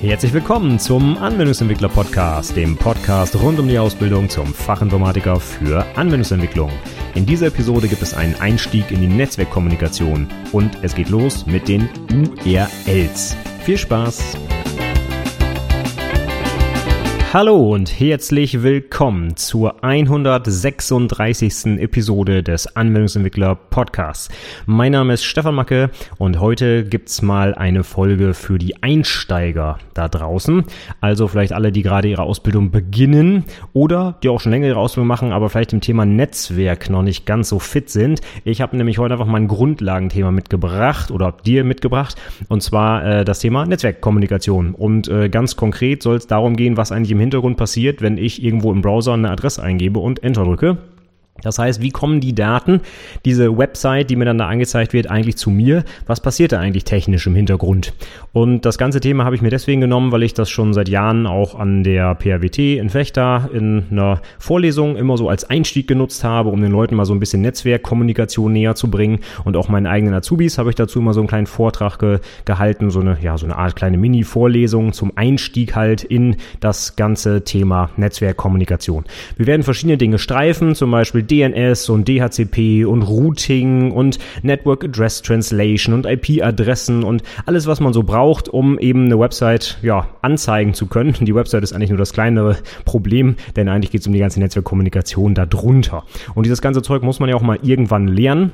Herzlich willkommen zum Anwendungsentwickler Podcast, dem Podcast rund um die Ausbildung zum Fachinformatiker für Anwendungsentwicklung. In dieser Episode gibt es einen Einstieg in die Netzwerkkommunikation und es geht los mit den URLs. Viel Spaß! Hallo und herzlich willkommen zur 136. Episode des Anwendungsentwickler Podcasts. Mein Name ist Stefan Macke und heute gibt's mal eine Folge für die Einsteiger da draußen. Also vielleicht alle, die gerade ihre Ausbildung beginnen oder die auch schon länger ihre Ausbildung machen, aber vielleicht im Thema Netzwerk noch nicht ganz so fit sind. Ich habe nämlich heute einfach mal ein Grundlagenthema mitgebracht oder dir mitgebracht und zwar äh, das Thema Netzwerkkommunikation. Und äh, ganz konkret soll es darum gehen, was eigentlich im Hintergrund passiert, wenn ich irgendwo im Browser eine Adresse eingebe und Enter drücke. Das heißt, wie kommen die Daten, diese Website, die mir dann da angezeigt wird, eigentlich zu mir? Was passiert da eigentlich technisch im Hintergrund? Und das ganze Thema habe ich mir deswegen genommen, weil ich das schon seit Jahren auch an der PRWT in Fechter in einer Vorlesung immer so als Einstieg genutzt habe, um den Leuten mal so ein bisschen Netzwerkkommunikation näher zu bringen. Und auch meinen eigenen Azubis habe ich dazu immer so einen kleinen Vortrag ge gehalten, so eine, ja, so eine Art kleine Mini-Vorlesung zum Einstieg halt in das ganze Thema Netzwerkkommunikation. Wir werden verschiedene Dinge streifen, zum Beispiel DNS und DHCP und Routing und Network Address Translation und IP-Adressen und alles, was man so braucht, um eben eine Website ja, anzeigen zu können. Die Website ist eigentlich nur das kleinere Problem, denn eigentlich geht es um die ganze Netzwerkkommunikation darunter. Und dieses ganze Zeug muss man ja auch mal irgendwann lernen.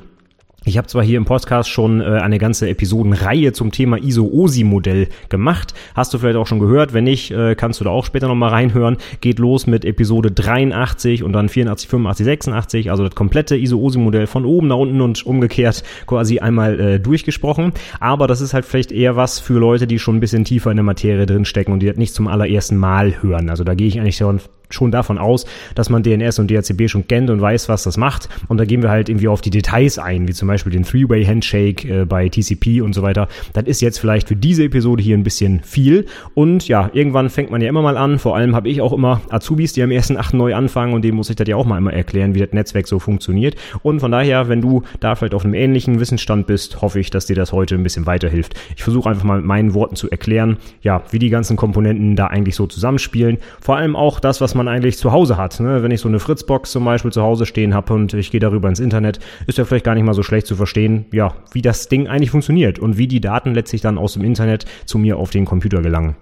Ich habe zwar hier im Podcast schon äh, eine ganze Episodenreihe zum Thema ISO-OSI-Modell gemacht. Hast du vielleicht auch schon gehört? Wenn nicht, äh, kannst du da auch später nochmal reinhören. Geht los mit Episode 83 und dann 84, 85, 86. Also das komplette ISO-OSI-Modell von oben nach unten und umgekehrt quasi einmal äh, durchgesprochen. Aber das ist halt vielleicht eher was für Leute, die schon ein bisschen tiefer in der Materie drinstecken und die das nicht zum allerersten Mal hören. Also da gehe ich eigentlich schon schon davon aus, dass man DNS und DHCP schon kennt und weiß, was das macht. Und da gehen wir halt irgendwie auf die Details ein, wie zum Beispiel den Three-Way-Handshake äh, bei TCP und so weiter. Das ist jetzt vielleicht für diese Episode hier ein bisschen viel. Und ja, irgendwann fängt man ja immer mal an. Vor allem habe ich auch immer Azubis, die am ersten Achten neu anfangen und denen muss ich das ja auch mal immer erklären, wie das Netzwerk so funktioniert. Und von daher, wenn du da vielleicht auf einem ähnlichen Wissensstand bist, hoffe ich, dass dir das heute ein bisschen weiterhilft. Ich versuche einfach mal mit meinen Worten zu erklären, ja, wie die ganzen Komponenten da eigentlich so zusammenspielen. Vor allem auch das, was man eigentlich zu Hause hat. Ne? Wenn ich so eine Fritzbox zum Beispiel zu Hause stehen habe und ich gehe darüber ins Internet, ist ja vielleicht gar nicht mal so schlecht zu verstehen, ja, wie das Ding eigentlich funktioniert und wie die Daten letztlich dann aus dem Internet zu mir auf den Computer gelangen.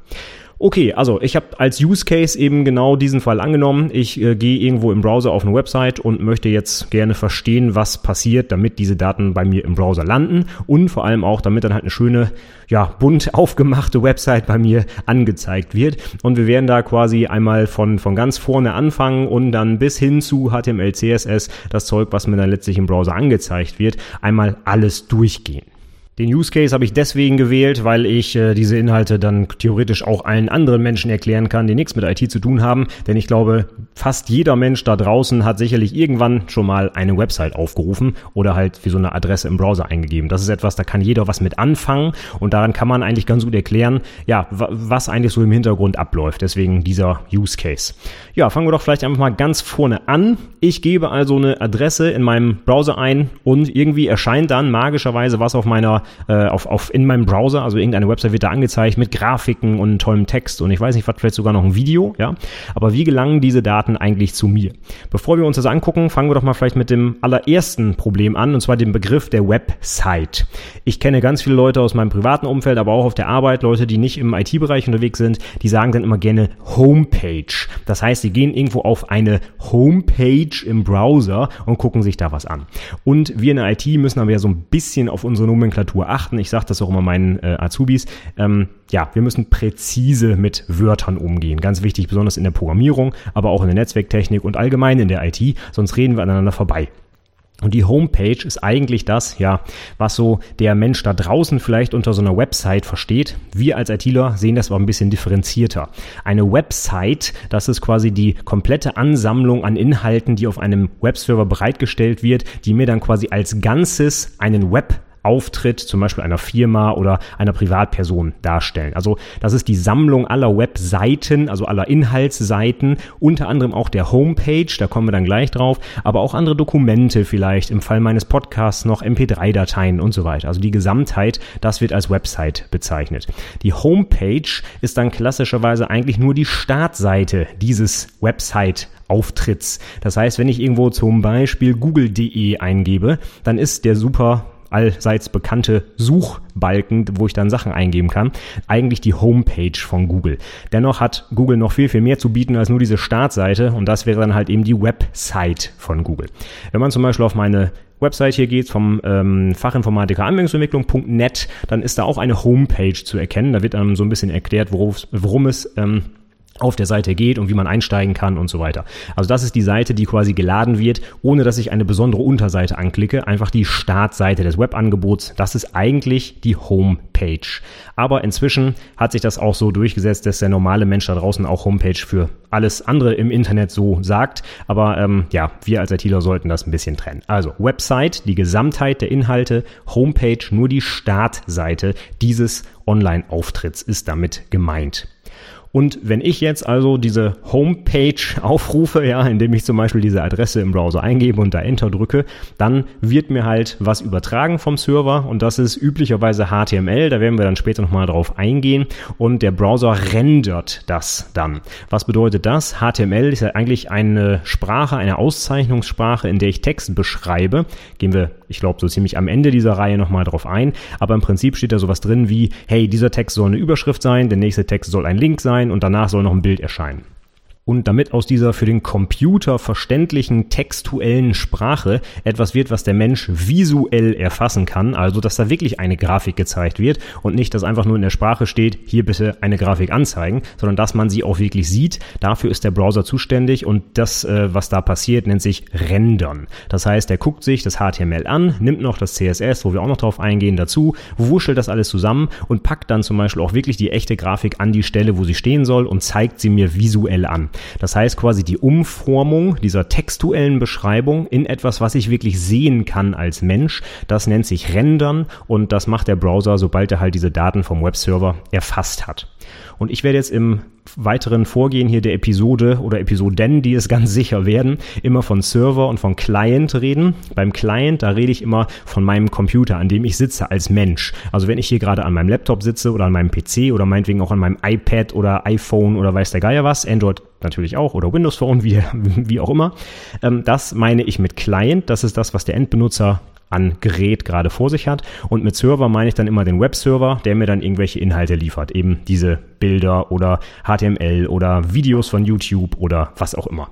Okay, also ich habe als Use Case eben genau diesen Fall angenommen. Ich äh, gehe irgendwo im Browser auf eine Website und möchte jetzt gerne verstehen, was passiert, damit diese Daten bei mir im Browser landen und vor allem auch, damit dann halt eine schöne, ja, bunt aufgemachte Website bei mir angezeigt wird. Und wir werden da quasi einmal von, von ganz vorne anfangen und dann bis hin zu HTML, CSS, das Zeug, was mir dann letztlich im Browser angezeigt wird, einmal alles durchgehen. Den Use Case habe ich deswegen gewählt, weil ich äh, diese Inhalte dann theoretisch auch allen anderen Menschen erklären kann, die nichts mit IT zu tun haben. Denn ich glaube, fast jeder Mensch da draußen hat sicherlich irgendwann schon mal eine Website aufgerufen oder halt wie so eine Adresse im Browser eingegeben. Das ist etwas, da kann jeder was mit anfangen und daran kann man eigentlich ganz gut erklären, ja, was eigentlich so im Hintergrund abläuft. Deswegen dieser Use Case. Ja, fangen wir doch vielleicht einfach mal ganz vorne an. Ich gebe also eine Adresse in meinem Browser ein und irgendwie erscheint dann magischerweise was auf meiner äh, auf, auf in meinem Browser, also irgendeine Website wird da angezeigt mit Grafiken und tollem Text und ich weiß nicht, was vielleicht sogar noch ein Video, ja. Aber wie gelangen diese Daten eigentlich zu mir? Bevor wir uns das angucken, fangen wir doch mal vielleicht mit dem allerersten Problem an, und zwar dem Begriff der Website. Ich kenne ganz viele Leute aus meinem privaten Umfeld, aber auch auf der Arbeit, Leute, die nicht im IT-Bereich unterwegs sind, die sagen dann immer gerne Homepage. Das heißt, sie gehen irgendwo auf eine Homepage im Browser und gucken sich da was an. Und wir in der IT müssen aber ja so ein bisschen auf unsere Nomenklatur Struktur achten. Ich sage das auch immer meinen äh, Azubis. Ähm, ja, wir müssen präzise mit Wörtern umgehen. Ganz wichtig, besonders in der Programmierung, aber auch in der Netzwerktechnik und allgemein in der IT, sonst reden wir aneinander vorbei. Und die Homepage ist eigentlich das, ja, was so der Mensch da draußen vielleicht unter so einer Website versteht. Wir als ITler sehen das aber ein bisschen differenzierter. Eine Website, das ist quasi die komplette Ansammlung an Inhalten, die auf einem Webserver bereitgestellt wird, die mir dann quasi als Ganzes einen Web Auftritt zum Beispiel einer Firma oder einer Privatperson darstellen. Also das ist die Sammlung aller Webseiten, also aller Inhaltsseiten, unter anderem auch der Homepage, da kommen wir dann gleich drauf, aber auch andere Dokumente vielleicht, im Fall meines Podcasts noch MP3-Dateien und so weiter. Also die Gesamtheit, das wird als Website bezeichnet. Die Homepage ist dann klassischerweise eigentlich nur die Startseite dieses Website Auftritts. Das heißt, wenn ich irgendwo zum Beispiel google.de eingebe, dann ist der super allseits bekannte Suchbalken, wo ich dann Sachen eingeben kann, eigentlich die Homepage von Google. Dennoch hat Google noch viel, viel mehr zu bieten als nur diese Startseite und das wäre dann halt eben die Website von Google. Wenn man zum Beispiel auf meine Website hier geht, vom ähm, Fachinformatiker Anwendungsentwicklung.net, dann ist da auch eine Homepage zu erkennen. Da wird dann so ein bisschen erklärt, worum es ähm, auf der Seite geht und wie man einsteigen kann und so weiter. Also das ist die Seite, die quasi geladen wird, ohne dass ich eine besondere Unterseite anklicke. Einfach die Startseite des Webangebots. Das ist eigentlich die Homepage. Aber inzwischen hat sich das auch so durchgesetzt, dass der normale Mensch da draußen auch Homepage für alles andere im Internet so sagt. Aber ähm, ja, wir als ITler sollten das ein bisschen trennen. Also Website, die Gesamtheit der Inhalte, Homepage, nur die Startseite dieses Online-Auftritts ist damit gemeint. Und wenn ich jetzt also diese Homepage aufrufe, ja, indem ich zum Beispiel diese Adresse im Browser eingebe und da Enter drücke, dann wird mir halt was übertragen vom Server und das ist üblicherweise HTML. Da werden wir dann später nochmal drauf eingehen und der Browser rendert das dann. Was bedeutet das? HTML ist ja eigentlich eine Sprache, eine Auszeichnungssprache, in der ich Text beschreibe. Gehen wir ich glaube, so ziemlich am Ende dieser Reihe nochmal drauf ein. Aber im Prinzip steht da sowas drin wie, hey, dieser Text soll eine Überschrift sein, der nächste Text soll ein Link sein und danach soll noch ein Bild erscheinen. Und damit aus dieser für den Computer verständlichen textuellen Sprache etwas wird, was der Mensch visuell erfassen kann, also dass da wirklich eine Grafik gezeigt wird und nicht, dass einfach nur in der Sprache steht, hier bitte eine Grafik anzeigen, sondern dass man sie auch wirklich sieht. Dafür ist der Browser zuständig und das, äh, was da passiert, nennt sich Rendern. Das heißt, er guckt sich das HTML an, nimmt noch das CSS, wo wir auch noch drauf eingehen, dazu, wuschelt das alles zusammen und packt dann zum Beispiel auch wirklich die echte Grafik an die Stelle, wo sie stehen soll und zeigt sie mir visuell an. Das heißt quasi die Umformung dieser textuellen Beschreibung in etwas, was ich wirklich sehen kann als Mensch. Das nennt sich Rendern und das macht der Browser, sobald er halt diese Daten vom Webserver erfasst hat. Und ich werde jetzt im weiteren Vorgehen hier der Episode oder Episoden, die es ganz sicher werden, immer von Server und von Client reden. Beim Client, da rede ich immer von meinem Computer, an dem ich sitze als Mensch. Also wenn ich hier gerade an meinem Laptop sitze oder an meinem PC oder meinetwegen auch an meinem iPad oder iPhone oder weiß der Geier was, Android natürlich auch oder Windows Phone, wie, wie auch immer. Ähm, das meine ich mit Client. Das ist das, was der Endbenutzer an Gerät gerade vor sich hat. Und mit Server meine ich dann immer den Webserver, der mir dann irgendwelche Inhalte liefert. Eben diese Bilder oder HTML oder Videos von YouTube oder was auch immer.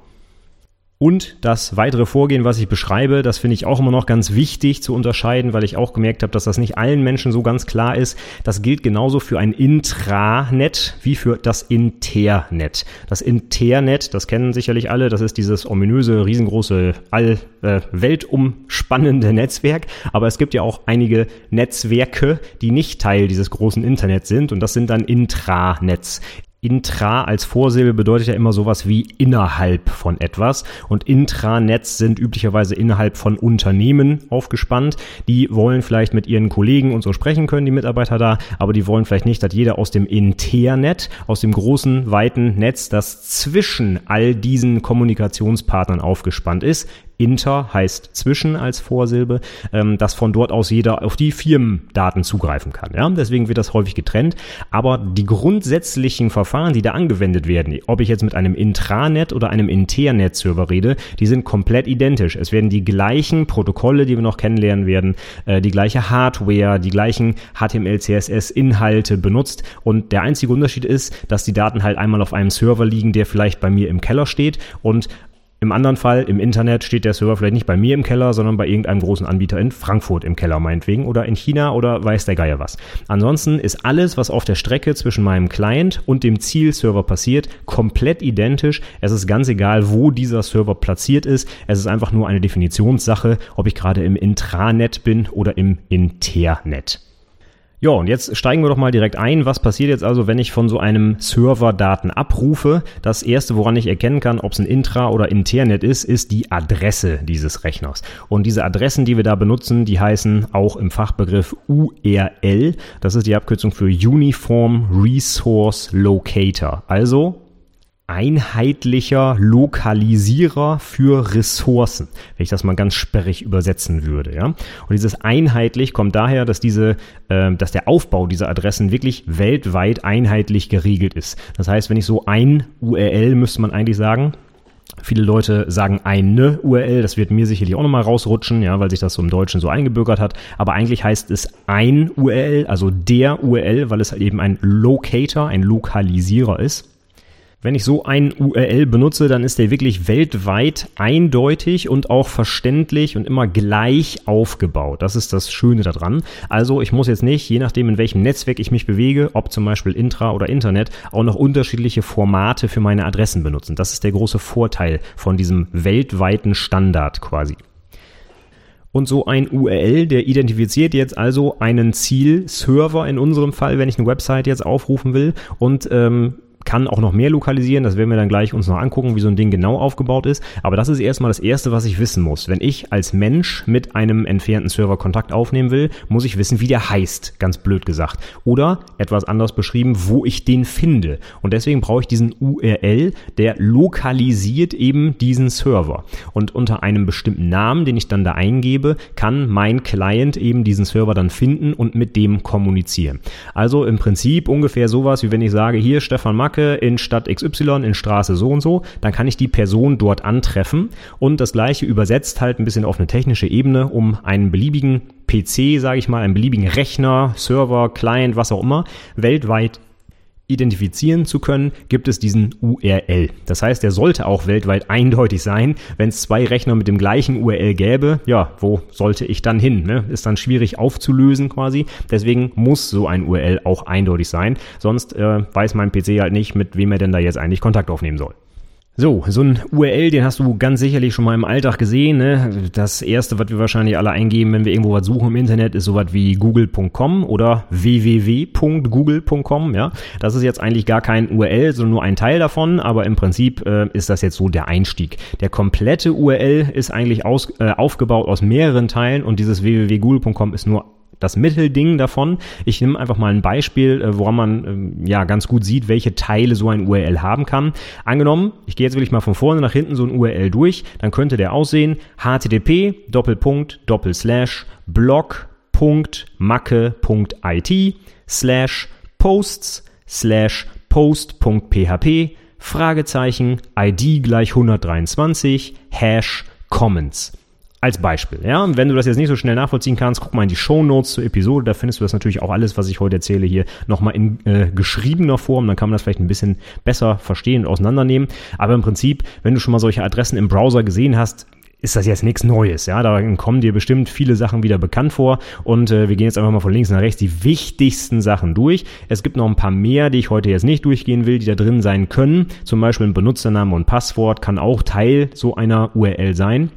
Und das weitere Vorgehen, was ich beschreibe, das finde ich auch immer noch ganz wichtig zu unterscheiden, weil ich auch gemerkt habe, dass das nicht allen Menschen so ganz klar ist. Das gilt genauso für ein Intranet wie für das Internet. Das Internet, das kennen sicherlich alle, das ist dieses ominöse, riesengroße, all äh, weltumspannende Netzwerk. Aber es gibt ja auch einige Netzwerke, die nicht Teil dieses großen Internets sind und das sind dann Intranets. Intra als Vorsilbe bedeutet ja immer sowas wie innerhalb von etwas und Intranets sind üblicherweise innerhalb von Unternehmen aufgespannt. Die wollen vielleicht mit ihren Kollegen und so sprechen können, die Mitarbeiter da, aber die wollen vielleicht nicht, dass jeder aus dem Internet, aus dem großen, weiten Netz, das zwischen all diesen Kommunikationspartnern aufgespannt ist, Inter heißt zwischen als Vorsilbe, ähm, dass von dort aus jeder auf die Firmendaten zugreifen kann. Ja? Deswegen wird das häufig getrennt. Aber die grundsätzlichen Verfahren, die da angewendet werden, ob ich jetzt mit einem Intranet oder einem Internet-Server rede, die sind komplett identisch. Es werden die gleichen Protokolle, die wir noch kennenlernen werden, äh, die gleiche Hardware, die gleichen HTML, CSS, Inhalte benutzt. Und der einzige Unterschied ist, dass die Daten halt einmal auf einem Server liegen, der vielleicht bei mir im Keller steht und im anderen Fall, im Internet, steht der Server vielleicht nicht bei mir im Keller, sondern bei irgendeinem großen Anbieter in Frankfurt im Keller meinetwegen oder in China oder weiß der Geier was. Ansonsten ist alles, was auf der Strecke zwischen meinem Client und dem Zielserver passiert, komplett identisch. Es ist ganz egal, wo dieser Server platziert ist. Es ist einfach nur eine Definitionssache, ob ich gerade im Intranet bin oder im Internet. Ja, und jetzt steigen wir doch mal direkt ein. Was passiert jetzt also, wenn ich von so einem Server Daten abrufe? Das erste, woran ich erkennen kann, ob es ein Intra- oder Internet ist, ist die Adresse dieses Rechners. Und diese Adressen, die wir da benutzen, die heißen auch im Fachbegriff URL. Das ist die Abkürzung für Uniform Resource Locator. Also einheitlicher Lokalisierer für Ressourcen, wenn ich das mal ganz sperrig übersetzen würde. Ja? Und dieses einheitlich kommt daher, dass diese, äh, dass der Aufbau dieser Adressen wirklich weltweit einheitlich geregelt ist. Das heißt, wenn ich so ein URL müsste man eigentlich sagen, Viele Leute sagen eine URL, das wird mir sicherlich auch nochmal rausrutschen, ja, weil sich das so im Deutschen so eingebürgert hat. Aber eigentlich heißt es ein URL, also der URL, weil es eben ein Locator, ein Lokalisierer ist. Wenn ich so ein URL benutze, dann ist der wirklich weltweit eindeutig und auch verständlich und immer gleich aufgebaut. Das ist das Schöne daran. Also ich muss jetzt nicht, je nachdem in welchem Netzwerk ich mich bewege, ob zum Beispiel Intra oder Internet, auch noch unterschiedliche Formate für meine Adressen benutzen. Das ist der große Vorteil von diesem weltweiten Standard quasi. Und so ein URL, der identifiziert jetzt also einen Zielserver in unserem Fall, wenn ich eine Website jetzt aufrufen will und ähm, kann auch noch mehr lokalisieren. Das werden wir dann gleich uns noch angucken, wie so ein Ding genau aufgebaut ist. Aber das ist erstmal das Erste, was ich wissen muss. Wenn ich als Mensch mit einem entfernten Server Kontakt aufnehmen will, muss ich wissen, wie der heißt, ganz blöd gesagt. Oder etwas anders beschrieben, wo ich den finde. Und deswegen brauche ich diesen URL, der lokalisiert eben diesen Server. Und unter einem bestimmten Namen, den ich dann da eingebe, kann mein Client eben diesen Server dann finden und mit dem kommunizieren. Also im Prinzip ungefähr sowas, wie wenn ich sage, hier Stefan Mack, Marke in Stadt XY in Straße so und so, dann kann ich die Person dort antreffen und das gleiche übersetzt halt ein bisschen auf eine technische Ebene, um einen beliebigen PC, sage ich mal, einen beliebigen Rechner, Server, Client, was auch immer, weltweit identifizieren zu können, gibt es diesen URL. Das heißt, der sollte auch weltweit eindeutig sein. Wenn es zwei Rechner mit dem gleichen URL gäbe, ja, wo sollte ich dann hin? Ne? Ist dann schwierig aufzulösen quasi. Deswegen muss so ein URL auch eindeutig sein. Sonst äh, weiß mein PC halt nicht, mit wem er denn da jetzt eigentlich Kontakt aufnehmen soll. So, so ein URL, den hast du ganz sicherlich schon mal im Alltag gesehen. Ne? Das erste, was wir wahrscheinlich alle eingeben, wenn wir irgendwo was suchen im Internet, ist sowas wie google.com oder www.google.com. Ja, das ist jetzt eigentlich gar kein URL, sondern nur ein Teil davon. Aber im Prinzip äh, ist das jetzt so der Einstieg. Der komplette URL ist eigentlich aus, äh, aufgebaut aus mehreren Teilen und dieses www.google.com ist nur das Mittelding davon. Ich nehme einfach mal ein Beispiel, äh, woran man ähm, ja ganz gut sieht, welche Teile so ein URL haben kann. Angenommen, ich gehe jetzt wirklich mal von vorne nach hinten so ein URL durch, dann könnte der aussehen http Doppelpunkt Doppelslash blog.macke.it slash posts slash post.php Fragezeichen ID gleich 123 Hash Comments. Als Beispiel, ja. Und wenn du das jetzt nicht so schnell nachvollziehen kannst, guck mal in die Show Notes zur Episode. Da findest du das natürlich auch alles, was ich heute erzähle, hier nochmal in äh, geschriebener Form. Dann kann man das vielleicht ein bisschen besser verstehen und auseinandernehmen. Aber im Prinzip, wenn du schon mal solche Adressen im Browser gesehen hast, ist das jetzt nichts Neues, ja. Da kommen dir bestimmt viele Sachen wieder bekannt vor. Und äh, wir gehen jetzt einfach mal von links nach rechts die wichtigsten Sachen durch. Es gibt noch ein paar mehr, die ich heute jetzt nicht durchgehen will, die da drin sein können. Zum Beispiel ein Benutzername und Passwort kann auch Teil so einer URL sein.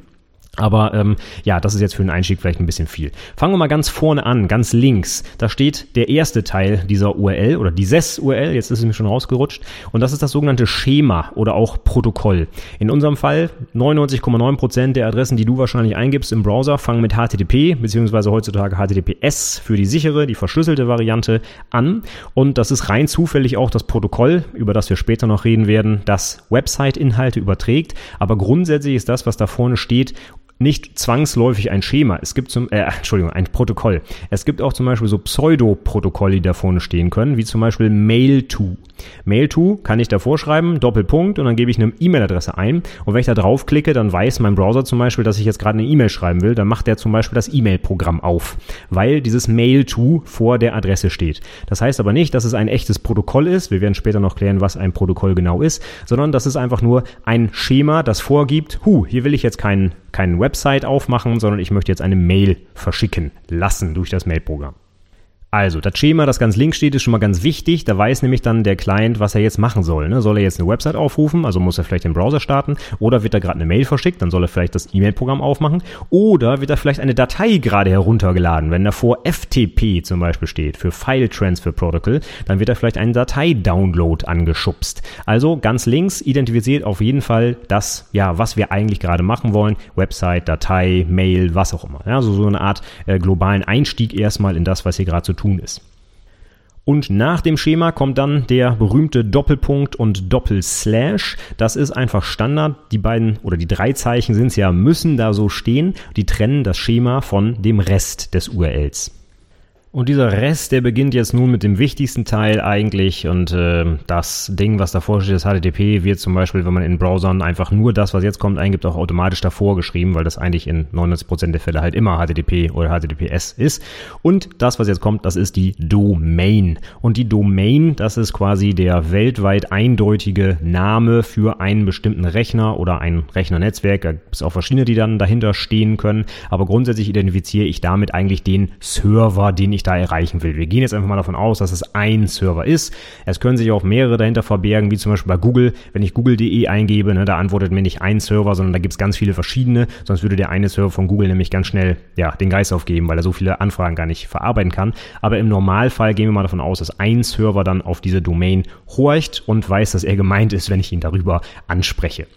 Aber ähm, ja, das ist jetzt für den Einstieg vielleicht ein bisschen viel. Fangen wir mal ganz vorne an, ganz links. Da steht der erste Teil dieser URL oder dieses URL, jetzt ist es mir schon rausgerutscht. Und das ist das sogenannte Schema oder auch Protokoll. In unserem Fall 99,9 Prozent der Adressen, die du wahrscheinlich eingibst im Browser, fangen mit HTTP beziehungsweise heutzutage HTTPS für die sichere, die verschlüsselte Variante an. Und das ist rein zufällig auch das Protokoll, über das wir später noch reden werden, das Website-Inhalte überträgt. Aber grundsätzlich ist das, was da vorne steht, nicht zwangsläufig ein Schema. Es gibt zum, äh, Entschuldigung, ein Protokoll. Es gibt auch zum Beispiel so Pseudo-Protokolle, die da vorne stehen können, wie zum Beispiel Mail-to. Mail-to kann ich da vorschreiben, Doppelpunkt, und dann gebe ich eine E-Mail-Adresse ein. Und wenn ich da draufklicke, dann weiß mein Browser zum Beispiel, dass ich jetzt gerade eine E-Mail schreiben will. Dann macht der zum Beispiel das E-Mail-Programm auf, weil dieses Mail-to vor der Adresse steht. Das heißt aber nicht, dass es ein echtes Protokoll ist. Wir werden später noch klären, was ein Protokoll genau ist, sondern das ist einfach nur ein Schema, das vorgibt, hu, hier will ich jetzt keinen keinen Website aufmachen, sondern ich möchte jetzt eine Mail verschicken lassen durch das Mailprogramm. Also, das Schema, das ganz links steht, ist schon mal ganz wichtig. Da weiß nämlich dann der Client, was er jetzt machen soll. Ne? Soll er jetzt eine Website aufrufen, also muss er vielleicht den Browser starten, oder wird er gerade eine Mail verschickt, dann soll er vielleicht das E-Mail-Programm aufmachen, oder wird er vielleicht eine Datei gerade heruntergeladen. Wenn davor FTP zum Beispiel steht, für File Transfer Protocol, dann wird er vielleicht einen Datei-Download angeschubst. Also ganz links identifiziert auf jeden Fall das, ja, was wir eigentlich gerade machen wollen. Website, Datei, Mail, was auch immer. Ja, also so eine Art äh, globalen Einstieg erstmal in das, was hier gerade zu tun tun ist. Und nach dem Schema kommt dann der berühmte Doppelpunkt und Doppelslash. Das ist einfach Standard. Die beiden oder die drei Zeichen sind es ja, müssen da so stehen. Die trennen das Schema von dem Rest des URLs. Und dieser Rest, der beginnt jetzt nun mit dem wichtigsten Teil eigentlich und äh, das Ding, was davor steht, das HTTP, wird zum Beispiel, wenn man in Browsern einfach nur das, was jetzt kommt, eingibt, auch automatisch davor geschrieben, weil das eigentlich in 99% der Fälle halt immer HTTP oder HTTPS ist. Und das, was jetzt kommt, das ist die Domain. Und die Domain, das ist quasi der weltweit eindeutige Name für einen bestimmten Rechner oder ein Rechnernetzwerk. Da gibt es auch verschiedene, die dann dahinter stehen können. Aber grundsätzlich identifiziere ich damit eigentlich den Server, den ich da erreichen will. Wir gehen jetzt einfach mal davon aus, dass es ein Server ist. Es können sich auch mehrere dahinter verbergen, wie zum Beispiel bei Google. Wenn ich google.de eingebe, ne, da antwortet mir nicht ein Server, sondern da gibt es ganz viele verschiedene. Sonst würde der eine Server von Google nämlich ganz schnell ja, den Geist aufgeben, weil er so viele Anfragen gar nicht verarbeiten kann. Aber im Normalfall gehen wir mal davon aus, dass ein Server dann auf diese Domain horcht und weiß, dass er gemeint ist, wenn ich ihn darüber anspreche.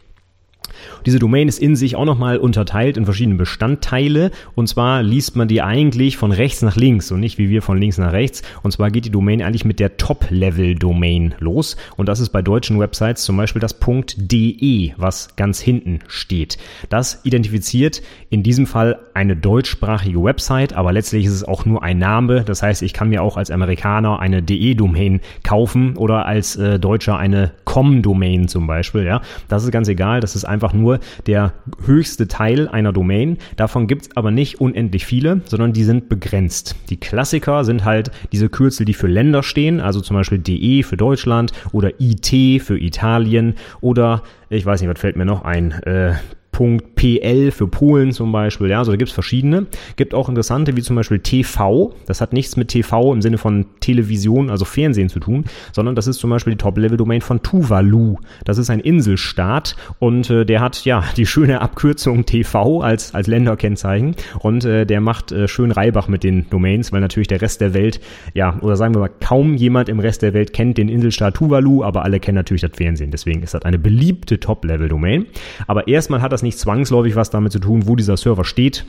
Diese Domain ist in sich auch nochmal unterteilt in verschiedene Bestandteile. Und zwar liest man die eigentlich von rechts nach links und nicht wie wir von links nach rechts. Und zwar geht die Domain eigentlich mit der Top-Level-Domain los. Und das ist bei deutschen Websites zum Beispiel das .de, was ganz hinten steht. Das identifiziert in diesem Fall eine deutschsprachige Website, aber letztlich ist es auch nur ein Name. Das heißt, ich kann mir auch als Amerikaner eine de-Domain kaufen oder als äh, Deutscher eine com-Domain zum Beispiel. Ja, das ist ganz egal. Das ist einfach nur der höchste Teil einer Domain. Davon gibt es aber nicht unendlich viele, sondern die sind begrenzt. Die Klassiker sind halt diese Kürzel, die für Länder stehen, also zum Beispiel DE für Deutschland oder IT für Italien oder ich weiß nicht, was fällt mir noch ein, äh, .pl für Polen zum Beispiel. Ja, also da gibt es verschiedene. Gibt auch interessante wie zum Beispiel TV. Das hat nichts mit TV im Sinne von Television, also Fernsehen zu tun, sondern das ist zum Beispiel die Top-Level-Domain von Tuvalu. Das ist ein Inselstaat und äh, der hat ja die schöne Abkürzung TV als, als Länderkennzeichen und äh, der macht äh, schön Reibach mit den Domains, weil natürlich der Rest der Welt, ja, oder sagen wir mal, kaum jemand im Rest der Welt kennt den Inselstaat Tuvalu, aber alle kennen natürlich das Fernsehen. Deswegen ist das eine beliebte Top-Level-Domain. Aber erstmal hat das nicht zwangsläufig was damit zu tun, wo dieser Server steht.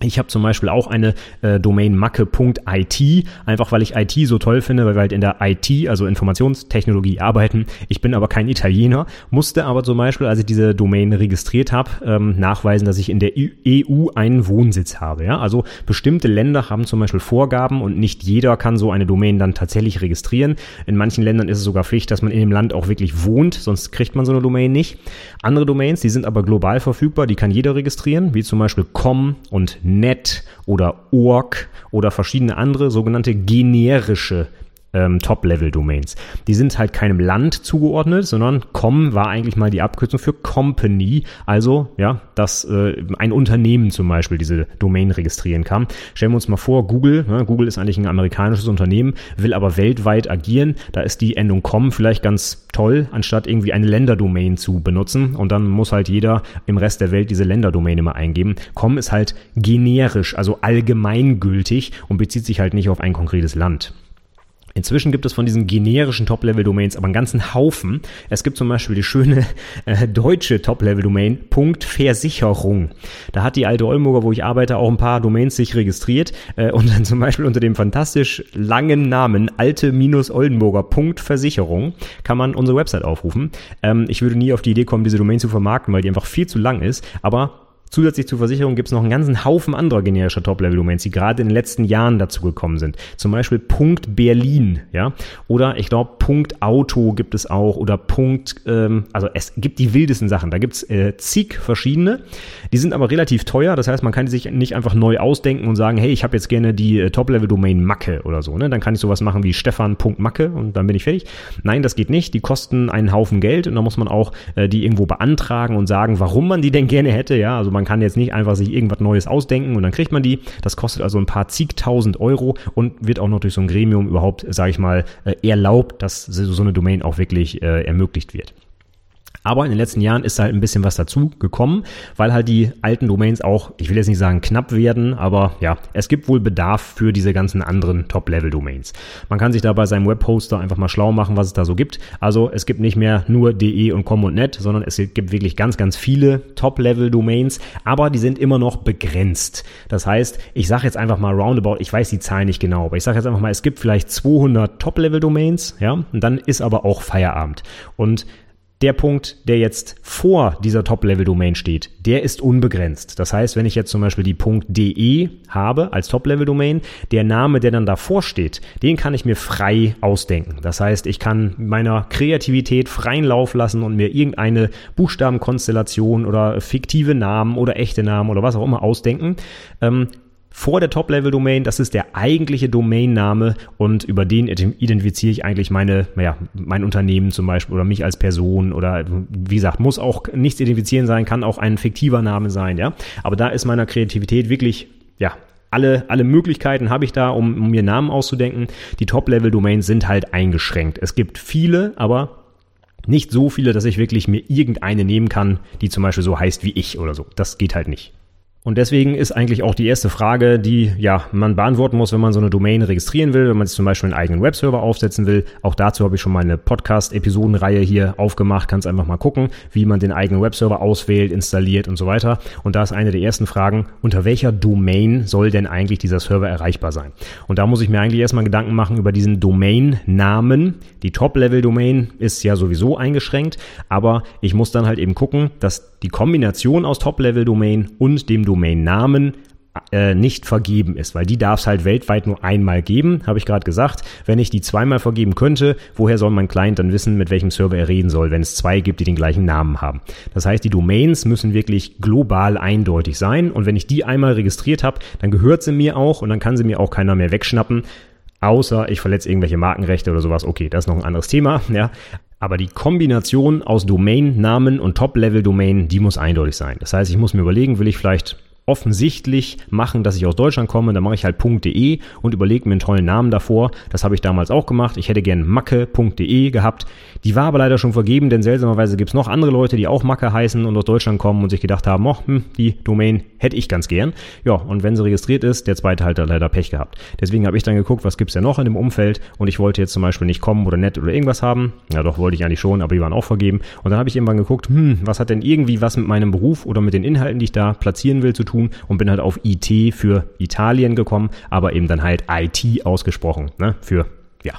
Ich habe zum Beispiel auch eine äh, Domain macke.it, einfach weil ich IT so toll finde, weil wir halt in der IT, also Informationstechnologie, arbeiten. Ich bin aber kein Italiener, musste aber zum Beispiel, als ich diese Domain registriert habe, ähm, nachweisen, dass ich in der EU einen Wohnsitz habe. Ja? Also bestimmte Länder haben zum Beispiel Vorgaben und nicht jeder kann so eine Domain dann tatsächlich registrieren. In manchen Ländern ist es sogar Pflicht, dass man in dem Land auch wirklich wohnt, sonst kriegt man so eine Domain nicht. Andere Domains, die sind aber global verfügbar, die kann jeder registrieren, wie zum Beispiel com und net oder org oder verschiedene andere sogenannte generische ähm, Top-Level-Domains. Die sind halt keinem Land zugeordnet, sondern com war eigentlich mal die Abkürzung für Company, also ja, dass äh, ein Unternehmen zum Beispiel diese Domain registrieren kann. Stellen wir uns mal vor, Google, ne, Google ist eigentlich ein amerikanisches Unternehmen, will aber weltweit agieren. Da ist die Endung com vielleicht ganz toll, anstatt irgendwie eine Länderdomain zu benutzen und dann muss halt jeder im Rest der Welt diese Länderdomain immer eingeben. Com ist halt generisch, also allgemeingültig und bezieht sich halt nicht auf ein konkretes Land. Inzwischen gibt es von diesen generischen Top-Level-Domains aber einen ganzen Haufen. Es gibt zum Beispiel die schöne äh, deutsche Top-Level-Domain Versicherung. Da hat die alte Oldenburger, wo ich arbeite, auch ein paar Domains sich registriert äh, und dann zum Beispiel unter dem fantastisch langen Namen alte-oldenburger Punkt Versicherung kann man unsere Website aufrufen. Ähm, ich würde nie auf die Idee kommen, diese Domain zu vermarkten, weil die einfach viel zu lang ist, aber Zusätzlich zur Versicherung gibt es noch einen ganzen Haufen anderer generischer Top-Level-Domains, die gerade in den letzten Jahren dazu gekommen sind. Zum Beispiel Punkt Berlin, ja, oder ich glaube Punkt Auto gibt es auch oder Punkt, ähm, also es gibt die wildesten Sachen. Da gibt's äh, zig verschiedene. Die sind aber relativ teuer. Das heißt, man kann sich nicht einfach neu ausdenken und sagen, hey, ich habe jetzt gerne die äh, Top-Level-Domain Macke oder so. Ne? Dann kann ich sowas machen wie Stefan.macke und dann bin ich fertig. Nein, das geht nicht. Die kosten einen Haufen Geld und da muss man auch äh, die irgendwo beantragen und sagen, warum man die denn gerne hätte. Ja, also man kann jetzt nicht einfach sich irgendwas Neues ausdenken und dann kriegt man die. Das kostet also ein paar zigtausend Euro und wird auch noch durch so ein Gremium überhaupt, sage ich mal, äh, erlaubt, dass so eine Domain auch wirklich äh, ermöglicht wird. Aber in den letzten Jahren ist halt ein bisschen was dazu gekommen, weil halt die alten Domains auch, ich will jetzt nicht sagen knapp werden, aber ja, es gibt wohl Bedarf für diese ganzen anderen Top-Level-Domains. Man kann sich da bei seinem Webhoster einfach mal schlau machen, was es da so gibt. Also es gibt nicht mehr nur de und com und net, sondern es gibt wirklich ganz, ganz viele Top-Level-Domains, aber die sind immer noch begrenzt. Das heißt, ich sage jetzt einfach mal roundabout, ich weiß die Zahlen nicht genau, aber ich sage jetzt einfach mal, es gibt vielleicht 200 Top-Level-Domains, ja, und dann ist aber auch Feierabend. Und der Punkt, der jetzt vor dieser Top-Level-Domain steht, der ist unbegrenzt. Das heißt, wenn ich jetzt zum Beispiel die .de habe als Top-Level-Domain, der Name, der dann davor steht, den kann ich mir frei ausdenken. Das heißt, ich kann meiner Kreativität freien Lauf lassen und mir irgendeine Buchstabenkonstellation oder fiktive Namen oder echte Namen oder was auch immer ausdenken. Ähm, vor der Top-Level-Domain. Das ist der eigentliche Domainname und über den identifiziere ich eigentlich meine, naja, mein Unternehmen zum Beispiel oder mich als Person oder wie gesagt, muss auch nichts identifizieren sein, kann auch ein fiktiver Name sein, ja. Aber da ist meiner Kreativität wirklich, ja, alle, alle Möglichkeiten habe ich da, um, um mir Namen auszudenken. Die Top-Level-Domains sind halt eingeschränkt. Es gibt viele, aber nicht so viele, dass ich wirklich mir irgendeine nehmen kann, die zum Beispiel so heißt wie ich oder so. Das geht halt nicht. Und deswegen ist eigentlich auch die erste Frage, die ja man beantworten muss, wenn man so eine Domain registrieren will, wenn man zum Beispiel einen eigenen Webserver aufsetzen will. Auch dazu habe ich schon mal eine Podcast-Episodenreihe hier aufgemacht. Kannst einfach mal gucken, wie man den eigenen Webserver auswählt, installiert und so weiter. Und da ist eine der ersten Fragen, unter welcher Domain soll denn eigentlich dieser Server erreichbar sein? Und da muss ich mir eigentlich erstmal Gedanken machen über diesen Domain-Namen. Die Top-Level-Domain ist ja sowieso eingeschränkt, aber ich muss dann halt eben gucken, dass die Kombination aus Top-Level-Domain und dem Domainnamen äh, nicht vergeben ist, weil die darf es halt weltweit nur einmal geben, habe ich gerade gesagt. Wenn ich die zweimal vergeben könnte, woher soll mein Client dann wissen, mit welchem Server er reden soll, wenn es zwei gibt, die den gleichen Namen haben? Das heißt, die Domains müssen wirklich global eindeutig sein und wenn ich die einmal registriert habe, dann gehört sie mir auch und dann kann sie mir auch keiner mehr wegschnappen. Außer ich verletze irgendwelche Markenrechte oder sowas. Okay, das ist noch ein anderes Thema. Ja, aber die Kombination aus Domain-Namen und Top-Level-Domain, die muss eindeutig sein. Das heißt, ich muss mir überlegen, will ich vielleicht offensichtlich machen, dass ich aus Deutschland komme, dann mache ich halt .de und überlege mir einen tollen Namen davor. Das habe ich damals auch gemacht. Ich hätte gern macke.de gehabt. Die war aber leider schon vergeben, denn seltsamerweise gibt es noch andere Leute, die auch Macke heißen und aus Deutschland kommen und sich gedacht haben, oh, hm, die Domain hätte ich ganz gern. Ja, und wenn sie registriert ist, der zweite halt hat leider Pech gehabt. Deswegen habe ich dann geguckt, was gibt's denn noch in dem Umfeld und ich wollte jetzt zum Beispiel nicht kommen oder nett oder irgendwas haben. Ja, doch wollte ich eigentlich schon, aber die waren auch vergeben. Und dann habe ich irgendwann geguckt, hm, was hat denn irgendwie was mit meinem Beruf oder mit den Inhalten, die ich da platzieren will, zu tun? Tun und bin halt auf IT für Italien gekommen, aber eben dann halt IT ausgesprochen, ne? Für, ja,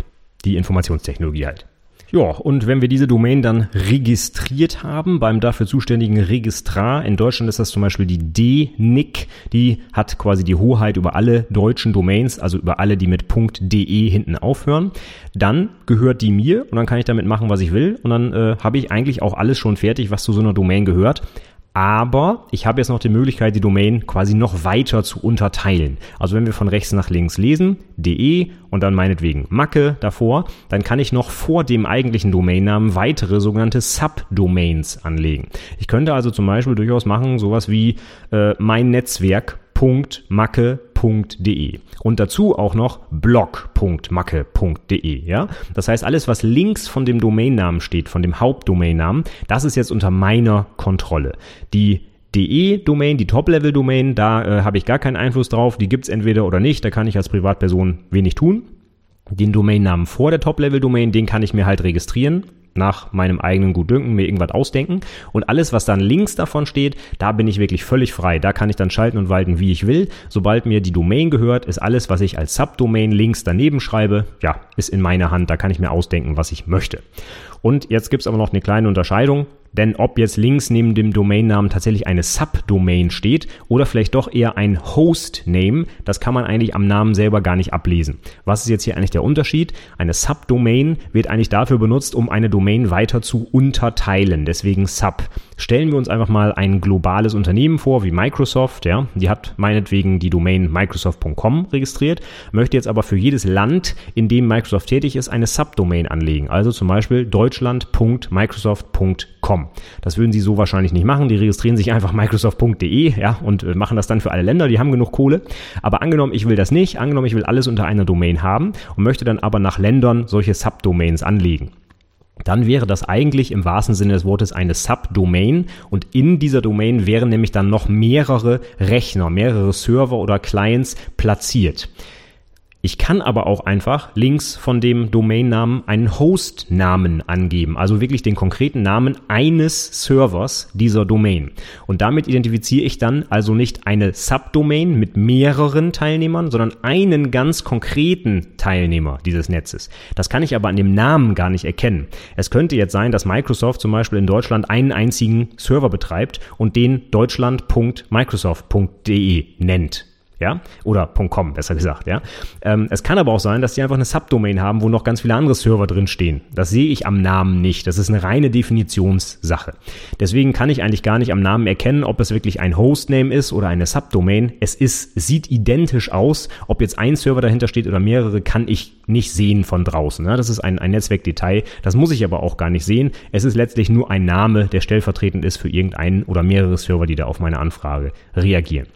die Informationstechnologie halt. Ja, und wenn wir diese Domain dann registriert haben beim dafür zuständigen Registrar, in Deutschland ist das zum Beispiel die DNIC, die hat quasi die Hoheit über alle deutschen Domains, also über alle, die mit .de hinten aufhören, dann gehört die mir und dann kann ich damit machen, was ich will und dann äh, habe ich eigentlich auch alles schon fertig, was zu so einer Domain gehört aber ich habe jetzt noch die Möglichkeit, die Domain quasi noch weiter zu unterteilen. Also wenn wir von rechts nach links lesen, de und dann meinetwegen Macke davor, dann kann ich noch vor dem eigentlichen Domainnamen weitere sogenannte Subdomains anlegen. Ich könnte also zum Beispiel durchaus machen, sowas wie äh, mein Netzwerk blog.macke.de und dazu auch noch blog.macke.de, ja? Das heißt, alles was links von dem Domainnamen steht, von dem Hauptdomainnamen, das ist jetzt unter meiner Kontrolle. Die DE-Domain, die Top-Level-Domain, da äh, habe ich gar keinen Einfluss drauf, die gibt's entweder oder nicht, da kann ich als Privatperson wenig tun. Den Domainnamen vor der Top-Level-Domain, den kann ich mir halt registrieren nach meinem eigenen Gutdünken mir irgendwas ausdenken. Und alles, was dann links davon steht, da bin ich wirklich völlig frei. Da kann ich dann schalten und walten, wie ich will. Sobald mir die Domain gehört, ist alles, was ich als Subdomain links daneben schreibe, ja, ist in meiner Hand. Da kann ich mir ausdenken, was ich möchte. Und jetzt gibt's aber noch eine kleine Unterscheidung. Denn ob jetzt links neben dem Domainnamen tatsächlich eine Subdomain steht oder vielleicht doch eher ein Hostname, das kann man eigentlich am Namen selber gar nicht ablesen. Was ist jetzt hier eigentlich der Unterschied? Eine Subdomain wird eigentlich dafür benutzt, um eine Domain weiter zu unterteilen. Deswegen Sub. Stellen wir uns einfach mal ein globales Unternehmen vor, wie Microsoft, ja. Die hat meinetwegen die Domain microsoft.com registriert, möchte jetzt aber für jedes Land, in dem Microsoft tätig ist, eine Subdomain anlegen. Also zum Beispiel deutschland.microsoft.com. .com. Das würden sie so wahrscheinlich nicht machen. Die registrieren sich einfach Microsoft.de, ja, und äh, machen das dann für alle Länder. Die haben genug Kohle. Aber angenommen, ich will das nicht. Angenommen, ich will alles unter einer Domain haben und möchte dann aber nach Ländern solche Subdomains anlegen dann wäre das eigentlich im wahrsten Sinne des Wortes eine Subdomain und in dieser Domain wären nämlich dann noch mehrere Rechner, mehrere Server oder Clients platziert. Ich kann aber auch einfach links von dem Domainnamen einen Hostnamen angeben, also wirklich den konkreten Namen eines Servers dieser Domain. Und damit identifiziere ich dann also nicht eine Subdomain mit mehreren Teilnehmern, sondern einen ganz konkreten Teilnehmer dieses Netzes. Das kann ich aber an dem Namen gar nicht erkennen. Es könnte jetzt sein, dass Microsoft zum Beispiel in Deutschland einen einzigen Server betreibt und den deutschland.microsoft.de nennt ja, oder .com besser gesagt, ja. Ähm, es kann aber auch sein, dass die einfach eine Subdomain haben, wo noch ganz viele andere Server drin stehen. Das sehe ich am Namen nicht. Das ist eine reine Definitionssache. Deswegen kann ich eigentlich gar nicht am Namen erkennen, ob es wirklich ein Hostname ist oder eine Subdomain. Es ist, sieht identisch aus. Ob jetzt ein Server dahinter steht oder mehrere, kann ich nicht sehen von draußen. Ne? Das ist ein, ein Netzwerkdetail. Das muss ich aber auch gar nicht sehen. Es ist letztlich nur ein Name, der stellvertretend ist für irgendeinen oder mehrere Server, die da auf meine Anfrage reagieren.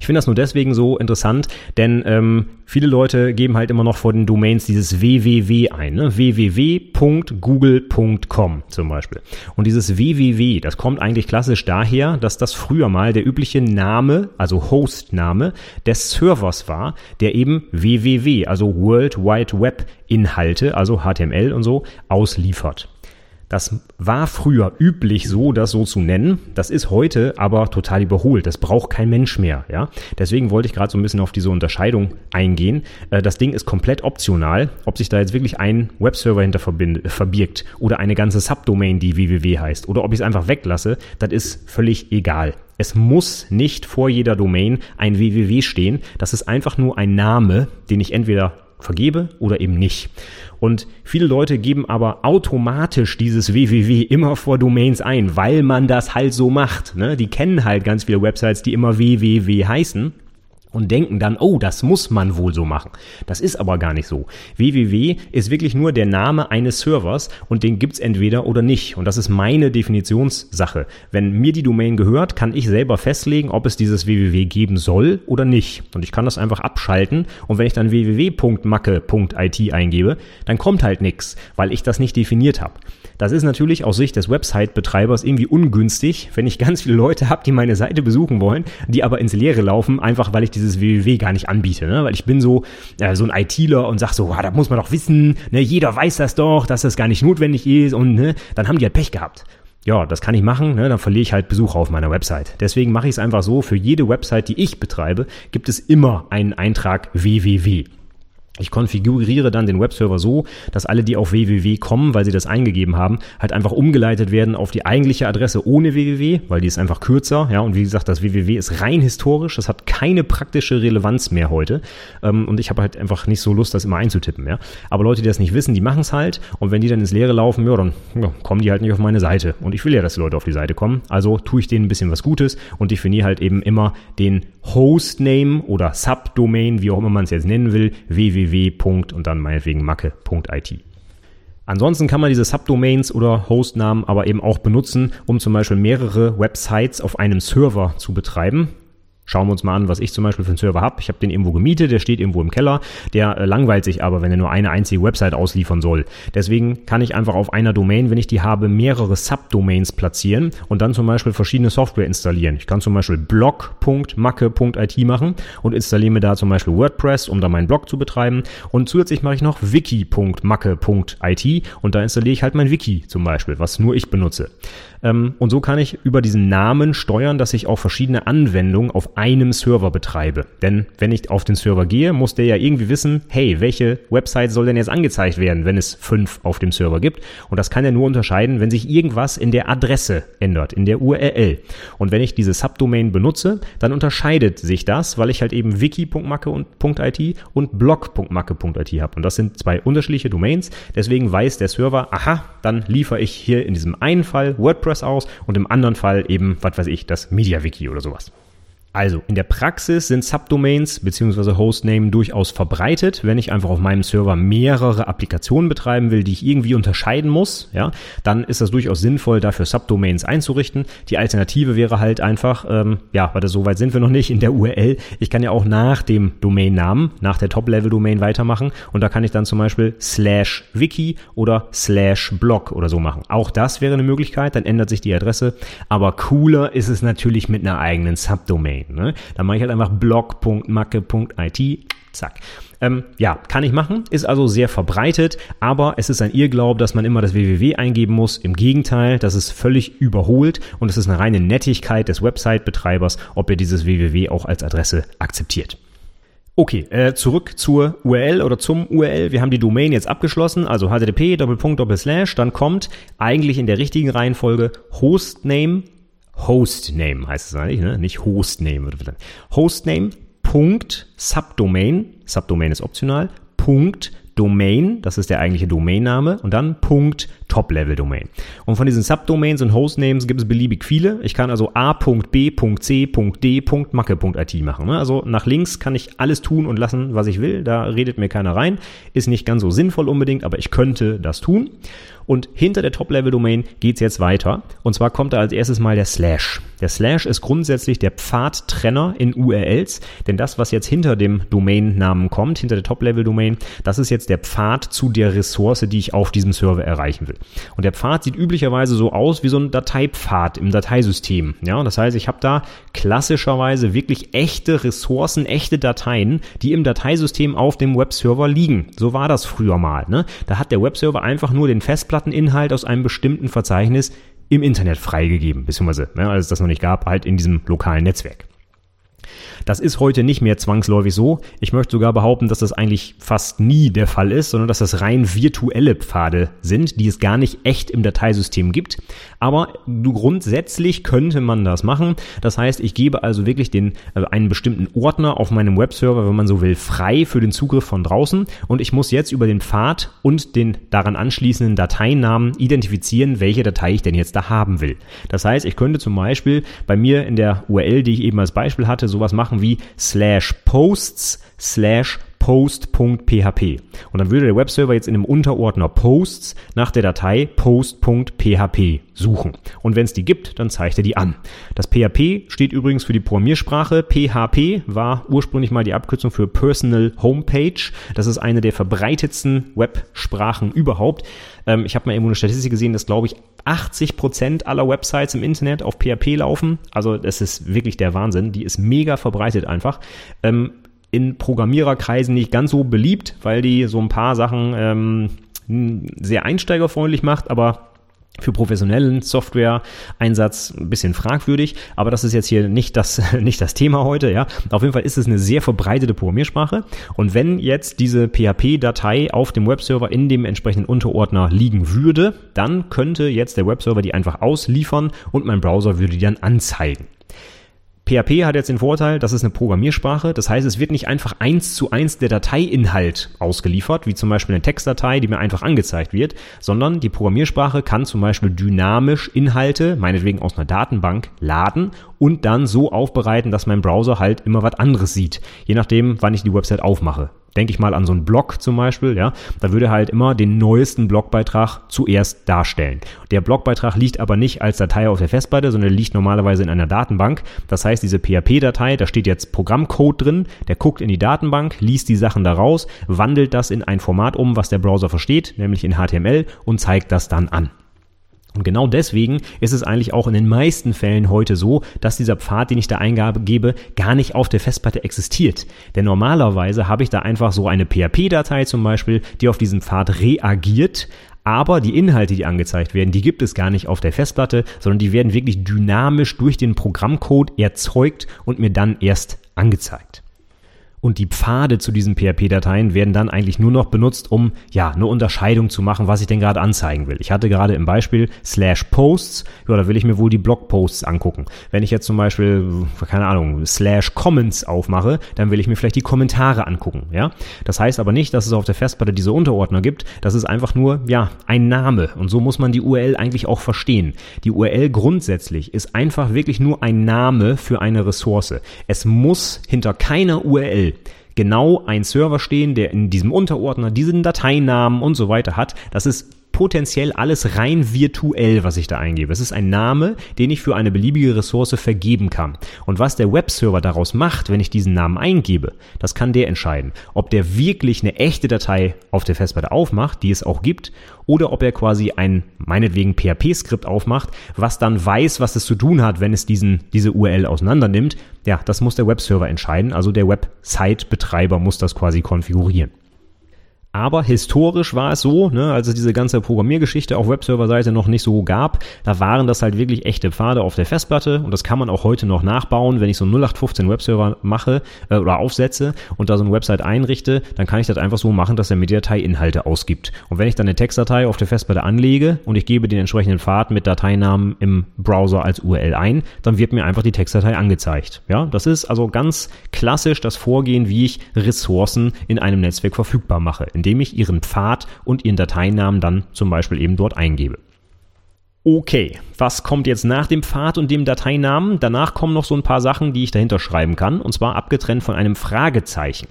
Ich finde das nur deswegen so interessant, denn ähm, viele Leute geben halt immer noch vor den Domains dieses www ein, ne? www.google.com zum Beispiel. Und dieses www, das kommt eigentlich klassisch daher, dass das früher mal der übliche Name, also Hostname des Servers war, der eben www, also World Wide Web Inhalte, also HTML und so, ausliefert. Das war früher üblich so, das so zu nennen. Das ist heute aber total überholt. Das braucht kein Mensch mehr. Ja? Deswegen wollte ich gerade so ein bisschen auf diese Unterscheidung eingehen. Äh, das Ding ist komplett optional, ob sich da jetzt wirklich ein Webserver hinter verbirgt oder eine ganze Subdomain, die www heißt, oder ob ich es einfach weglasse, das ist völlig egal. Es muss nicht vor jeder Domain ein www stehen. Das ist einfach nur ein Name, den ich entweder vergebe oder eben nicht. Und viele Leute geben aber automatisch dieses www immer vor Domains ein, weil man das halt so macht. Ne? Die kennen halt ganz viele Websites, die immer www heißen und denken dann, oh, das muss man wohl so machen. Das ist aber gar nicht so. www ist wirklich nur der Name eines Servers und den gibt's entweder oder nicht. Und das ist meine Definitionssache. Wenn mir die Domain gehört, kann ich selber festlegen, ob es dieses www geben soll oder nicht. Und ich kann das einfach abschalten. Und wenn ich dann www.macke.it eingebe, dann kommt halt nichts, weil ich das nicht definiert habe. Das ist natürlich aus Sicht des Website-Betreibers irgendwie ungünstig, wenn ich ganz viele Leute habe, die meine Seite besuchen wollen, die aber ins Leere laufen, einfach weil ich dieses www gar nicht anbiete. Ne? Weil ich bin so, äh, so ein ITler und sag so, ah, da muss man doch wissen, ne? jeder weiß das doch, dass das gar nicht notwendig ist und ne? dann haben die halt Pech gehabt ja, das kann ich machen, ne, dann verliere ich halt Besucher auf meiner Website. Deswegen mache ich es einfach so, für jede Website, die ich betreibe, gibt es immer einen Eintrag www. Ich konfiguriere dann den Webserver so, dass alle, die auf www kommen, weil sie das eingegeben haben, halt einfach umgeleitet werden auf die eigentliche Adresse ohne www, weil die ist einfach kürzer. Ja, und wie gesagt, das www ist rein historisch. Das hat keine praktische Relevanz mehr heute. Ähm, und ich habe halt einfach nicht so Lust, das immer einzutippen. Ja, aber Leute, die das nicht wissen, die machen es halt. Und wenn die dann ins Leere laufen, ja, dann ja, kommen die halt nicht auf meine Seite. Und ich will ja, dass die Leute auf die Seite kommen. Also tue ich denen ein bisschen was Gutes und definiere halt eben immer den Hostname oder Subdomain, wie auch immer man es jetzt nennen will, www. Und dann meinetwegen macke.it. Ansonsten kann man diese Subdomains oder Hostnamen aber eben auch benutzen, um zum Beispiel mehrere Websites auf einem Server zu betreiben. Schauen wir uns mal an, was ich zum Beispiel für einen Server habe. Ich habe den irgendwo gemietet, der steht irgendwo im Keller. Der äh, langweilt sich aber, wenn er nur eine einzige Website ausliefern soll. Deswegen kann ich einfach auf einer Domain, wenn ich die habe, mehrere Subdomains platzieren und dann zum Beispiel verschiedene Software installieren. Ich kann zum Beispiel blog.macke.it machen und installiere mir da zum Beispiel WordPress, um da meinen Blog zu betreiben. Und zusätzlich mache ich noch wiki.macke.it und da installiere ich halt mein Wiki zum Beispiel, was nur ich benutze. Ähm, und so kann ich über diesen Namen steuern, dass ich auch verschiedene Anwendungen auf einem Server betreibe. Denn wenn ich auf den Server gehe, muss der ja irgendwie wissen, hey, welche Website soll denn jetzt angezeigt werden, wenn es fünf auf dem Server gibt? Und das kann er nur unterscheiden, wenn sich irgendwas in der Adresse ändert, in der URL. Und wenn ich diese Subdomain benutze, dann unterscheidet sich das, weil ich halt eben wiki.macke.it und blog.macke.it habe. Und das sind zwei unterschiedliche Domains. Deswegen weiß der Server, aha, dann liefere ich hier in diesem einen Fall WordPress aus und im anderen Fall eben, was weiß ich, das MediaWiki oder sowas. Also in der Praxis sind Subdomains bzw. Hostname durchaus verbreitet. Wenn ich einfach auf meinem Server mehrere Applikationen betreiben will, die ich irgendwie unterscheiden muss, ja, dann ist das durchaus sinnvoll, dafür Subdomains einzurichten. Die Alternative wäre halt einfach, ähm, ja, weil so weit sind wir noch nicht in der URL. Ich kann ja auch nach dem Domainnamen, nach der Top-Level-Domain weitermachen und da kann ich dann zum Beispiel slash wiki oder slash blog oder so machen. Auch das wäre eine Möglichkeit, dann ändert sich die Adresse. Aber cooler ist es natürlich mit einer eigenen Subdomain. Ne? Dann mache ich halt einfach blog.macke.it, zack. Ähm, ja, kann ich machen, ist also sehr verbreitet, aber es ist ein Irrglaube, dass man immer das www eingeben muss. Im Gegenteil, das ist völlig überholt und es ist eine reine Nettigkeit des Website-Betreibers, ob er dieses www auch als Adresse akzeptiert. Okay, äh, zurück zur URL oder zum URL. Wir haben die Domain jetzt abgeschlossen, also http. Dann kommt eigentlich in der richtigen Reihenfolge Hostname Hostname heißt es eigentlich, ne? nicht Hostname. Hostname, Punkt, Subdomain, Subdomain ist optional, Punkt, Domain, das ist der eigentliche Domainname, und dann Punkt Top-Level-Domain. Und von diesen Subdomains und Hostnames gibt es beliebig viele. Ich kann also a.b.c.d.macke.it machen. Ne? Also nach links kann ich alles tun und lassen, was ich will. Da redet mir keiner rein. Ist nicht ganz so sinnvoll unbedingt, aber ich könnte das tun. Und hinter der Top-Level-Domain geht's jetzt weiter. Und zwar kommt da als erstes mal der Slash. Der Slash ist grundsätzlich der Pfadtrenner in URLs, denn das, was jetzt hinter dem Domainnamen kommt, hinter der Top-Level-Domain, das ist jetzt der Pfad zu der Ressource, die ich auf diesem Server erreichen will. Und der Pfad sieht üblicherweise so aus wie so ein Dateipfad im Dateisystem. Ja, das heißt, ich habe da klassischerweise wirklich echte Ressourcen, echte Dateien, die im Dateisystem auf dem Webserver liegen. So war das früher mal. Ne? Da hat der Webserver einfach nur den Festplatten Festplatteninhalt aus einem bestimmten Verzeichnis im Internet freigegeben, beziehungsweise, ne, als es das noch nicht gab, halt in diesem lokalen Netzwerk. Das ist heute nicht mehr zwangsläufig so. Ich möchte sogar behaupten, dass das eigentlich fast nie der Fall ist, sondern dass das rein virtuelle Pfade sind, die es gar nicht echt im Dateisystem gibt. Aber grundsätzlich könnte man das machen. Das heißt, ich gebe also wirklich den, äh, einen bestimmten Ordner auf meinem Webserver, wenn man so will, frei für den Zugriff von draußen. Und ich muss jetzt über den Pfad und den daran anschließenden Dateinamen identifizieren, welche Datei ich denn jetzt da haben will. Das heißt, ich könnte zum Beispiel bei mir in der URL, die ich eben als Beispiel hatte, sowas machen wie slash posts slash post.php. Und dann würde der Webserver jetzt in dem Unterordner Posts nach der Datei post.php suchen. Und wenn es die gibt, dann zeigt er die an. Das PHP steht übrigens für die Programmiersprache. PHP war ursprünglich mal die Abkürzung für Personal Homepage. Das ist eine der verbreitetsten Websprachen überhaupt. Ähm, ich habe mal irgendwo eine Statistik gesehen, dass glaube ich 80 Prozent aller Websites im Internet auf PHP laufen. Also das ist wirklich der Wahnsinn. Die ist mega verbreitet einfach. Ähm, in Programmiererkreisen nicht ganz so beliebt, weil die so ein paar Sachen ähm, sehr einsteigerfreundlich macht, aber für professionellen Software-Einsatz ein bisschen fragwürdig, aber das ist jetzt hier nicht das, nicht das Thema heute, ja. Auf jeden Fall ist es eine sehr verbreitete Programmiersprache und wenn jetzt diese PHP-Datei auf dem Webserver in dem entsprechenden Unterordner liegen würde, dann könnte jetzt der Webserver die einfach ausliefern und mein Browser würde die dann anzeigen. PHP hat jetzt den Vorteil, das ist eine Programmiersprache. Das heißt, es wird nicht einfach eins zu eins der Dateiinhalt ausgeliefert, wie zum Beispiel eine Textdatei, die mir einfach angezeigt wird, sondern die Programmiersprache kann zum Beispiel dynamisch Inhalte, meinetwegen aus einer Datenbank, laden und dann so aufbereiten, dass mein Browser halt immer was anderes sieht. Je nachdem, wann ich die Website aufmache denke ich mal an so einen Blog zum Beispiel, ja, da würde halt immer den neuesten Blogbeitrag zuerst darstellen. Der Blogbeitrag liegt aber nicht als Datei auf der Festplatte, sondern liegt normalerweise in einer Datenbank. Das heißt, diese PHP-Datei, da steht jetzt Programmcode drin, der guckt in die Datenbank, liest die Sachen daraus, wandelt das in ein Format um, was der Browser versteht, nämlich in HTML und zeigt das dann an. Und genau deswegen ist es eigentlich auch in den meisten Fällen heute so, dass dieser Pfad, den ich da eingebe, gar nicht auf der Festplatte existiert. Denn normalerweise habe ich da einfach so eine PHP-Datei zum Beispiel, die auf diesen Pfad reagiert, aber die Inhalte, die angezeigt werden, die gibt es gar nicht auf der Festplatte, sondern die werden wirklich dynamisch durch den Programmcode erzeugt und mir dann erst angezeigt. Und die Pfade zu diesen PHP-Dateien werden dann eigentlich nur noch benutzt, um ja eine Unterscheidung zu machen, was ich denn gerade anzeigen will. Ich hatte gerade im Beispiel slash Posts, ja, da will ich mir wohl die Blogposts angucken. Wenn ich jetzt zum Beispiel, keine Ahnung, slash Comments aufmache, dann will ich mir vielleicht die Kommentare angucken. Ja, das heißt aber nicht, dass es auf der Festplatte diese Unterordner gibt. Das ist einfach nur ja ein Name und so muss man die URL eigentlich auch verstehen. Die URL grundsätzlich ist einfach wirklich nur ein Name für eine Ressource. Es muss hinter keiner URL genau ein Server stehen, der in diesem Unterordner diesen Dateinamen und so weiter hat. Das ist potenziell alles rein virtuell, was ich da eingebe. Es ist ein Name, den ich für eine beliebige Ressource vergeben kann. Und was der Webserver daraus macht, wenn ich diesen Namen eingebe, das kann der entscheiden. Ob der wirklich eine echte Datei auf der Festplatte aufmacht, die es auch gibt, oder ob er quasi ein, meinetwegen PHP-Skript aufmacht, was dann weiß, was es zu tun hat, wenn es diesen, diese URL auseinandernimmt. Ja, das muss der Webserver entscheiden. Also der Website-Betreiber muss das quasi konfigurieren. Aber historisch war es so, ne, als es diese ganze Programmiergeschichte auf Webserver-Seite noch nicht so gab, da waren das halt wirklich echte Pfade auf der Festplatte und das kann man auch heute noch nachbauen. Wenn ich so einen 0815 Webserver mache äh, oder aufsetze und da so eine Website einrichte, dann kann ich das einfach so machen, dass er mir die Datei Inhalte ausgibt. Und wenn ich dann eine Textdatei auf der Festplatte anlege und ich gebe den entsprechenden Pfad mit Dateinamen im Browser als URL ein, dann wird mir einfach die Textdatei angezeigt. Ja, das ist also ganz klassisch das Vorgehen, wie ich Ressourcen in einem Netzwerk verfügbar mache indem ich Ihren Pfad und Ihren Dateinamen dann zum Beispiel eben dort eingebe. Okay, was kommt jetzt nach dem Pfad und dem Dateinamen? Danach kommen noch so ein paar Sachen, die ich dahinter schreiben kann, und zwar abgetrennt von einem Fragezeichen.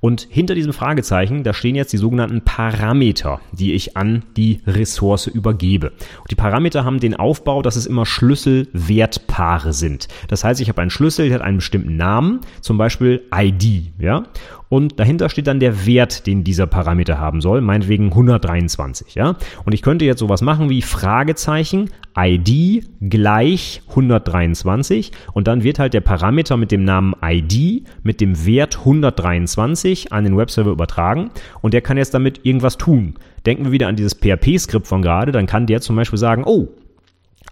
Und hinter diesem Fragezeichen, da stehen jetzt die sogenannten Parameter, die ich an die Ressource übergebe. Und die Parameter haben den Aufbau, dass es immer Schlüsselwertpaare sind. Das heißt, ich habe einen Schlüssel, der hat einen bestimmten Namen, zum Beispiel ID, ja. Und dahinter steht dann der Wert, den dieser Parameter haben soll, meinetwegen 123, ja. Und ich könnte jetzt sowas machen wie Fragezeichen ID gleich 123 und dann wird halt der Parameter mit dem Namen ID mit dem Wert 123 an den Webserver übertragen und der kann jetzt damit irgendwas tun. Denken wir wieder an dieses PHP-Skript von gerade, dann kann der zum Beispiel sagen, oh,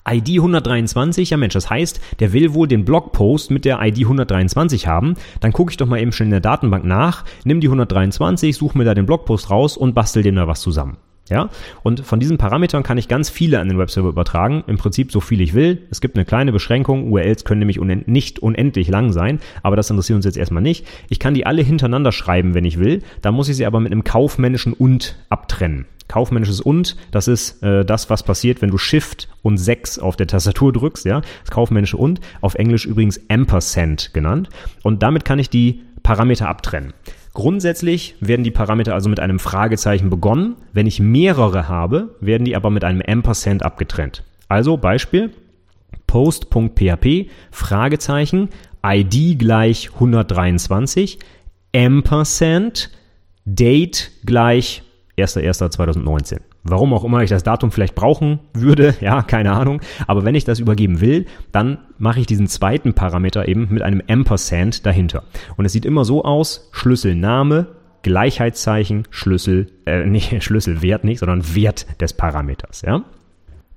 ID 123, ja Mensch, das heißt, der will wohl den Blogpost mit der ID 123 haben. Dann gucke ich doch mal eben schnell in der Datenbank nach, nimm die 123, suche mir da den Blogpost raus und bastel dem da was zusammen. Ja, und von diesen Parametern kann ich ganz viele an den Webserver übertragen. Im Prinzip so viel ich will. Es gibt eine kleine Beschränkung. URLs können nämlich unend nicht unendlich lang sein, aber das interessiert uns jetzt erstmal nicht. Ich kann die alle hintereinander schreiben, wenn ich will. Da muss ich sie aber mit einem kaufmännischen und abtrennen. Kaufmännisches und, das ist äh, das, was passiert, wenn du Shift und 6 auf der Tastatur drückst, ja. Das kaufmännische und, auf Englisch übrigens Ampersand genannt. Und damit kann ich die Parameter abtrennen. Grundsätzlich werden die Parameter also mit einem Fragezeichen begonnen. Wenn ich mehrere habe, werden die aber mit einem Ampersand abgetrennt. Also Beispiel post.php Fragezeichen ID gleich 123 Ampersand Date gleich 1.1.2019. Warum auch immer ich das Datum vielleicht brauchen würde, ja, keine Ahnung. Aber wenn ich das übergeben will, dann mache ich diesen zweiten Parameter eben mit einem Ampersand dahinter. Und es sieht immer so aus, Schlüsselname, Gleichheitszeichen, Schlüssel, äh, nicht Schlüsselwert nicht, sondern Wert des Parameters, ja.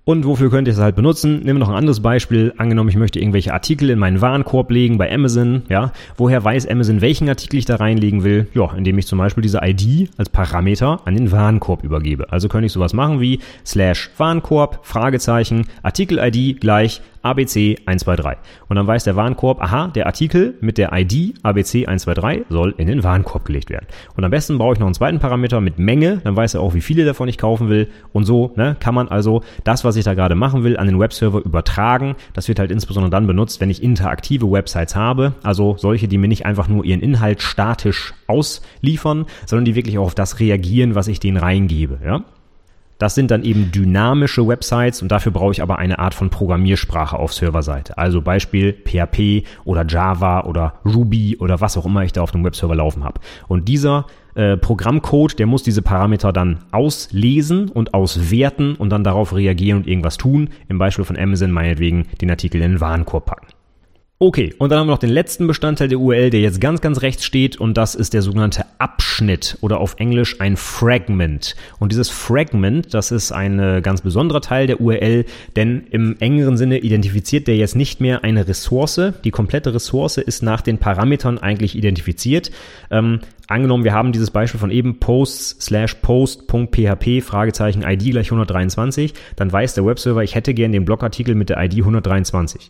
Und wofür könnt ihr es halt benutzen? Nehmen wir noch ein anderes Beispiel. Angenommen, ich möchte irgendwelche Artikel in meinen Warenkorb legen bei Amazon. Ja, woher weiß Amazon, welchen Artikel ich da reinlegen will? Ja, indem ich zum Beispiel diese ID als Parameter an den Warenkorb übergebe. Also könnte ich sowas machen wie slash Warenkorb, Fragezeichen, Artikel-ID gleich ABC 123. Und dann weiß der Warenkorb, aha, der Artikel mit der ID ABC 123 soll in den Warenkorb gelegt werden. Und am besten brauche ich noch einen zweiten Parameter mit Menge, dann weiß er auch, wie viele davon ich kaufen will. Und so ne, kann man also das, was ich da gerade machen will, an den Webserver übertragen. Das wird halt insbesondere dann benutzt, wenn ich interaktive Websites habe, also solche, die mir nicht einfach nur ihren Inhalt statisch ausliefern, sondern die wirklich auch auf das reagieren, was ich denen reingebe. Ja? Das sind dann eben dynamische Websites und dafür brauche ich aber eine Art von Programmiersprache auf Serverseite. Also Beispiel PHP oder Java oder Ruby oder was auch immer ich da auf dem Webserver laufen habe. Und dieser äh, Programmcode, der muss diese Parameter dann auslesen und auswerten und dann darauf reagieren und irgendwas tun. Im Beispiel von Amazon meinetwegen den Artikel in den Warenkorb packen. Okay, und dann haben wir noch den letzten Bestandteil der URL, der jetzt ganz, ganz rechts steht und das ist der sogenannte Abschnitt oder auf Englisch ein Fragment. Und dieses Fragment, das ist ein äh, ganz besonderer Teil der URL, denn im engeren Sinne identifiziert der jetzt nicht mehr eine Ressource. Die komplette Ressource ist nach den Parametern eigentlich identifiziert. Ähm, angenommen, wir haben dieses Beispiel von eben posts slash post.php Fragezeichen ID gleich 123, dann weiß der Webserver, ich hätte gern den Blogartikel mit der ID 123.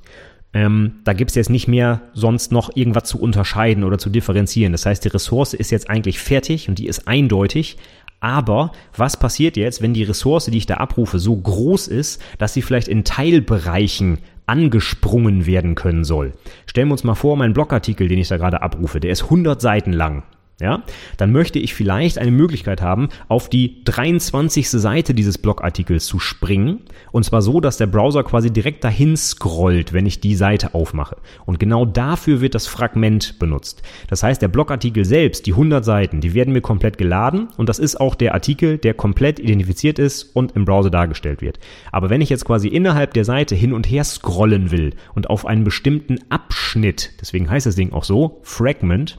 Ähm, da gibt's jetzt nicht mehr sonst noch irgendwas zu unterscheiden oder zu differenzieren. Das heißt, die Ressource ist jetzt eigentlich fertig und die ist eindeutig. Aber was passiert jetzt, wenn die Ressource, die ich da abrufe, so groß ist, dass sie vielleicht in Teilbereichen angesprungen werden können soll? Stellen wir uns mal vor, mein Blogartikel, den ich da gerade abrufe, der ist 100 Seiten lang ja, dann möchte ich vielleicht eine Möglichkeit haben, auf die 23. Seite dieses Blogartikels zu springen. Und zwar so, dass der Browser quasi direkt dahin scrollt, wenn ich die Seite aufmache. Und genau dafür wird das Fragment benutzt. Das heißt, der Blogartikel selbst, die 100 Seiten, die werden mir komplett geladen. Und das ist auch der Artikel, der komplett identifiziert ist und im Browser dargestellt wird. Aber wenn ich jetzt quasi innerhalb der Seite hin und her scrollen will und auf einen bestimmten Abschnitt, deswegen heißt das Ding auch so, Fragment,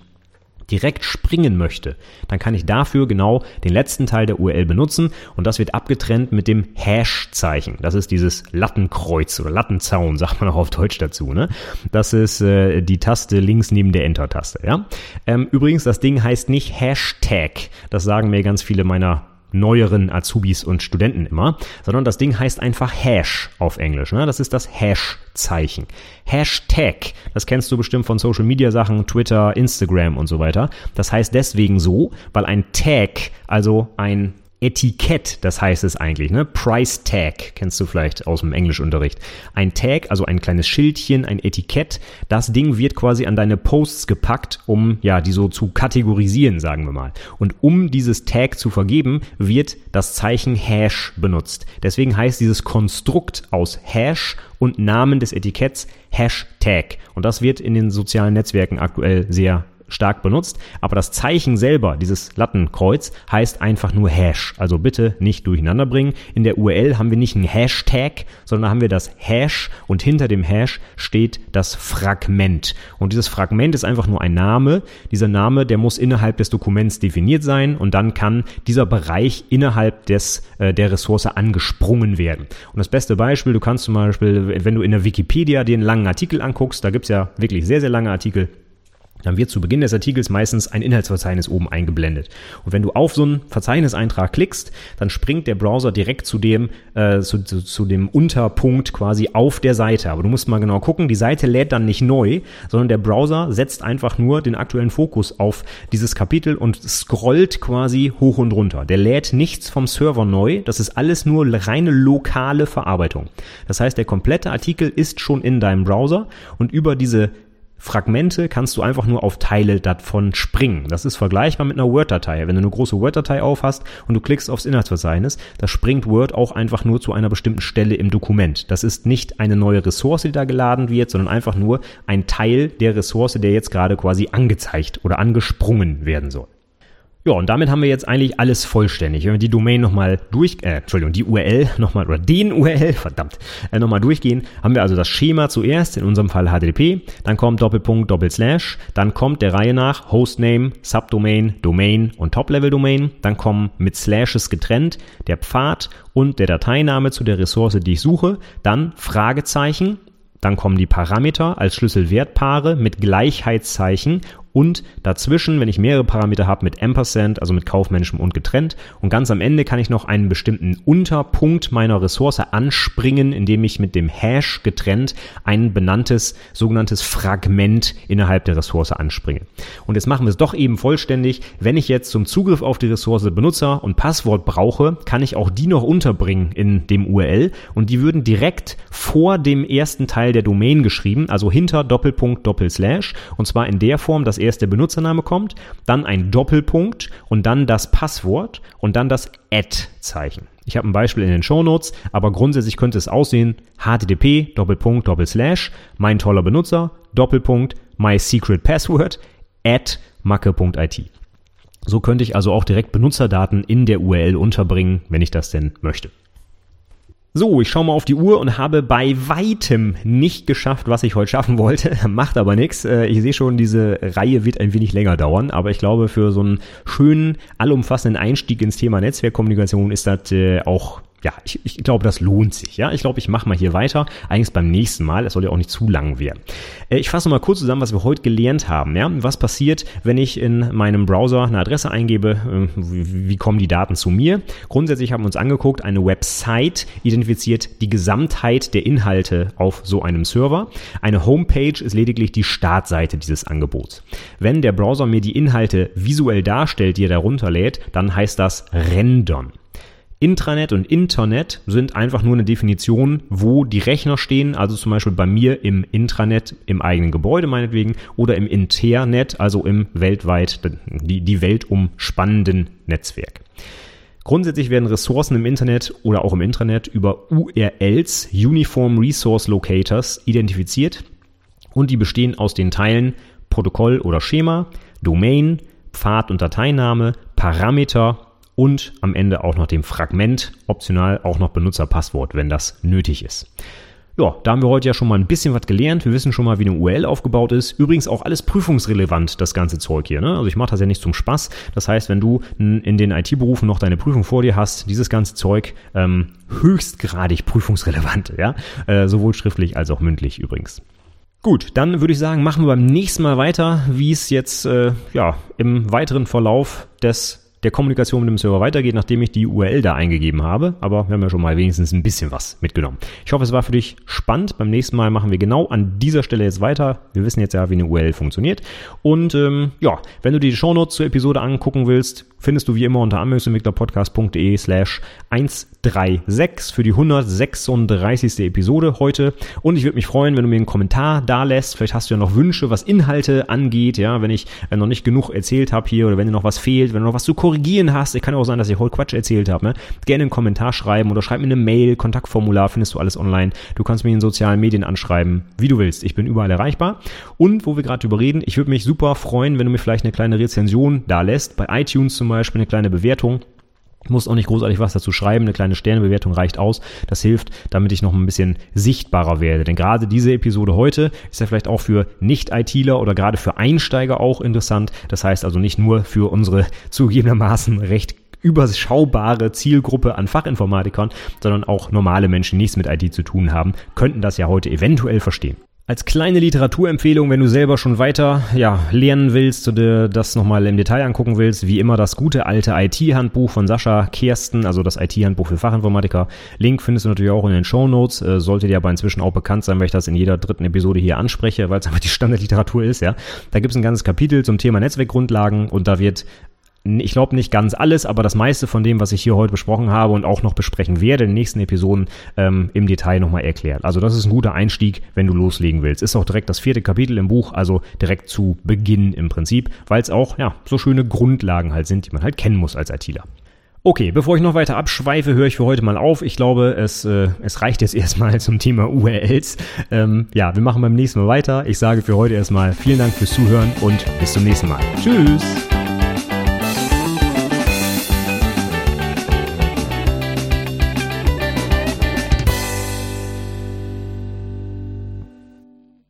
direkt springen möchte, dann kann ich dafür genau den letzten Teil der URL benutzen und das wird abgetrennt mit dem Hash-Zeichen. Das ist dieses Lattenkreuz oder Lattenzaun, sagt man auch auf Deutsch dazu. Ne? Das ist äh, die Taste links neben der Enter-Taste. Ja? Ähm, übrigens, das Ding heißt nicht Hashtag. Das sagen mir ganz viele meiner neueren Azubis und Studenten immer, sondern das Ding heißt einfach Hash auf Englisch. Ne? Das ist das Hash-Zeichen. Hashtag, das kennst du bestimmt von Social Media Sachen, Twitter, Instagram und so weiter. Das heißt deswegen so, weil ein Tag, also ein Etikett, das heißt es eigentlich, ne? Price Tag, kennst du vielleicht aus dem Englischunterricht. Ein Tag, also ein kleines Schildchen, ein Etikett, das Ding wird quasi an deine Posts gepackt, um ja, die so zu kategorisieren, sagen wir mal. Und um dieses Tag zu vergeben, wird das Zeichen Hash benutzt. Deswegen heißt dieses Konstrukt aus Hash und Namen des Etiketts Hashtag. Und das wird in den sozialen Netzwerken aktuell sehr stark benutzt, aber das Zeichen selber, dieses Lattenkreuz, heißt einfach nur Hash. Also bitte nicht durcheinander bringen. In der URL haben wir nicht einen Hashtag, sondern haben wir das Hash und hinter dem Hash steht das Fragment. Und dieses Fragment ist einfach nur ein Name. Dieser Name, der muss innerhalb des Dokuments definiert sein und dann kann dieser Bereich innerhalb des, äh, der Ressource angesprungen werden. Und das beste Beispiel, du kannst zum Beispiel, wenn du in der Wikipedia dir einen langen Artikel anguckst, da gibt's ja wirklich sehr, sehr lange Artikel, dann wird zu Beginn des Artikels meistens ein Inhaltsverzeichnis oben eingeblendet. Und wenn du auf so einen Verzeichniseintrag klickst, dann springt der Browser direkt zu dem, äh, zu, zu, zu dem Unterpunkt quasi auf der Seite. Aber du musst mal genau gucken, die Seite lädt dann nicht neu, sondern der Browser setzt einfach nur den aktuellen Fokus auf dieses Kapitel und scrollt quasi hoch und runter. Der lädt nichts vom Server neu, das ist alles nur reine lokale Verarbeitung. Das heißt, der komplette Artikel ist schon in deinem Browser und über diese Fragmente kannst du einfach nur auf Teile davon springen. Das ist vergleichbar mit einer Word-Datei. Wenn du eine große Word-Datei aufhast und du klickst aufs Inhaltsverzeichnis, da springt Word auch einfach nur zu einer bestimmten Stelle im Dokument. Das ist nicht eine neue Ressource, die da geladen wird, sondern einfach nur ein Teil der Ressource, der jetzt gerade quasi angezeigt oder angesprungen werden soll. Ja, und damit haben wir jetzt eigentlich alles vollständig. Wenn wir die Domain nochmal durch, äh, Entschuldigung, die URL nochmal, oder den URL, verdammt, äh, nochmal durchgehen, haben wir also das Schema zuerst, in unserem Fall HTTP, dann kommt Doppelpunkt, Doppelslash, dann kommt der Reihe nach Hostname, Subdomain, Domain und Top-Level-Domain, dann kommen mit Slashes getrennt der Pfad und der Dateiname zu der Ressource, die ich suche, dann Fragezeichen, dann kommen die Parameter als Schlüsselwertpaare mit Gleichheitszeichen und dazwischen, wenn ich mehrere Parameter habe, mit Ampersand, also mit kaufmännischem und getrennt. Und ganz am Ende kann ich noch einen bestimmten Unterpunkt meiner Ressource anspringen, indem ich mit dem Hash getrennt ein benanntes sogenanntes Fragment innerhalb der Ressource anspringe. Und jetzt machen wir es doch eben vollständig. Wenn ich jetzt zum Zugriff auf die Ressource Benutzer und Passwort brauche, kann ich auch die noch unterbringen in dem URL und die würden direkt vor dem ersten Teil der Domain geschrieben, also hinter Doppelpunkt Doppelslash und zwar in der Form, dass erst der Benutzername kommt, dann ein Doppelpunkt und dann das Passwort und dann das Add-Zeichen. Ich habe ein Beispiel in den Show Notes, aber grundsätzlich könnte es aussehen http Doppelpunkt Doppelslash mein toller Benutzer Doppelpunkt my secret password at macke.it. So könnte ich also auch direkt Benutzerdaten in der URL unterbringen, wenn ich das denn möchte. So, ich schaue mal auf die Uhr und habe bei weitem nicht geschafft, was ich heute schaffen wollte. Macht aber nichts. Äh, ich sehe schon, diese Reihe wird ein wenig länger dauern, aber ich glaube, für so einen schönen, allumfassenden Einstieg ins Thema Netzwerkkommunikation ist das äh, auch ja, ich, ich glaube, das lohnt sich. Ja, ich glaube, ich mache mal hier weiter. Eigentlich beim nächsten Mal. Es soll ja auch nicht zu lang werden. Äh, ich fasse mal kurz zusammen, was wir heute gelernt haben. Ja, was passiert, wenn ich in meinem Browser eine Adresse eingebe? Äh, wie, wie kommen die Daten zu mir? Grundsätzlich haben wir uns angeguckt, eine Website identifiziert die Gesamtheit der Inhalte auf so einem Server. Eine Homepage ist lediglich die Startseite dieses Angebots. Wenn der Browser mir die Inhalte visuell darstellt, die er darunter lädt, dann heißt das rendern. Intranet und Internet sind einfach nur eine Definition, wo die Rechner stehen, also zum Beispiel bei mir im Intranet, im eigenen Gebäude meinetwegen, oder im Internet, also im weltweit, die, die Welt umspannenden Netzwerk. Grundsätzlich werden Ressourcen im Internet oder auch im Intranet über URLs, Uniform Resource Locators, identifiziert und die bestehen aus den Teilen Protokoll oder Schema, Domain, Pfad und Dateiname, Parameter und am Ende auch noch dem Fragment, optional auch noch Benutzerpasswort, wenn das nötig ist. Ja, da haben wir heute ja schon mal ein bisschen was gelernt. Wir wissen schon mal, wie eine URL aufgebaut ist. Übrigens auch alles prüfungsrelevant, das ganze Zeug hier. Ne? Also ich mache das ja nicht zum Spaß. Das heißt, wenn du in den IT-Berufen noch deine Prüfung vor dir hast, dieses ganze Zeug ähm, höchstgradig prüfungsrelevant, ja, äh, sowohl schriftlich als auch mündlich übrigens. Gut, dann würde ich sagen, machen wir beim nächsten Mal weiter, wie es jetzt äh, ja im weiteren Verlauf des der Kommunikation mit dem Server weitergeht, nachdem ich die URL da eingegeben habe. Aber wir haben ja schon mal wenigstens ein bisschen was mitgenommen. Ich hoffe, es war für dich spannend. Beim nächsten Mal machen wir genau an dieser Stelle jetzt weiter. Wir wissen jetzt ja, wie eine URL funktioniert. Und ähm, ja, wenn du die Shownotes zur Episode angucken willst, findest du wie immer unter anwendungsentwicklerpodcast.de slash 136 für die 136. Episode heute. Und ich würde mich freuen, wenn du mir einen Kommentar da lässt. Vielleicht hast du ja noch Wünsche, was Inhalte angeht. Ja, wenn ich äh, noch nicht genug erzählt habe hier oder wenn dir noch was fehlt, wenn du noch was zu korrigieren hast. Kann auch sein, dass ich heute Quatsch erzählt habe. Ne? Gerne einen Kommentar schreiben oder schreib mir eine Mail. Kontaktformular findest du alles online. Du kannst mich in sozialen Medien anschreiben, wie du willst. Ich bin überall erreichbar. Und wo wir gerade drüber reden, ich würde mich super freuen, wenn du mir vielleicht eine kleine Rezension da lässt. Bei iTunes zum Beispiel eine kleine Bewertung. Muss auch nicht großartig was dazu schreiben, eine kleine Sternebewertung reicht aus. Das hilft, damit ich noch ein bisschen sichtbarer werde. Denn gerade diese Episode heute ist ja vielleicht auch für Nicht-ITler oder gerade für Einsteiger auch interessant. Das heißt also nicht nur für unsere zugegebenermaßen recht überschaubare Zielgruppe an Fachinformatikern, sondern auch normale Menschen, die nichts mit IT zu tun haben, könnten das ja heute eventuell verstehen. Als kleine Literaturempfehlung, wenn du selber schon weiter ja, lernen willst oder das nochmal im Detail angucken willst, wie immer das gute alte IT-Handbuch von Sascha Kersten, also das IT-Handbuch für Fachinformatiker. Link findest du natürlich auch in den Show Notes. Äh, sollte dir aber inzwischen auch bekannt sein, weil ich das in jeder dritten Episode hier anspreche, weil es einfach die Standardliteratur ist. Ja, Da gibt es ein ganzes Kapitel zum Thema Netzwerkgrundlagen und da wird ich glaube nicht ganz alles, aber das meiste von dem, was ich hier heute besprochen habe und auch noch besprechen werde in den nächsten Episoden ähm, im Detail nochmal erklärt. Also das ist ein guter Einstieg, wenn du loslegen willst. Ist auch direkt das vierte Kapitel im Buch, also direkt zu Beginn im Prinzip, weil es auch ja so schöne Grundlagen halt sind, die man halt kennen muss als ITler. Okay, bevor ich noch weiter abschweife, höre ich für heute mal auf. Ich glaube, es, äh, es reicht jetzt erstmal zum Thema URLs. Ähm, ja, wir machen beim nächsten Mal weiter. Ich sage für heute erstmal vielen Dank fürs Zuhören und bis zum nächsten Mal. Tschüss!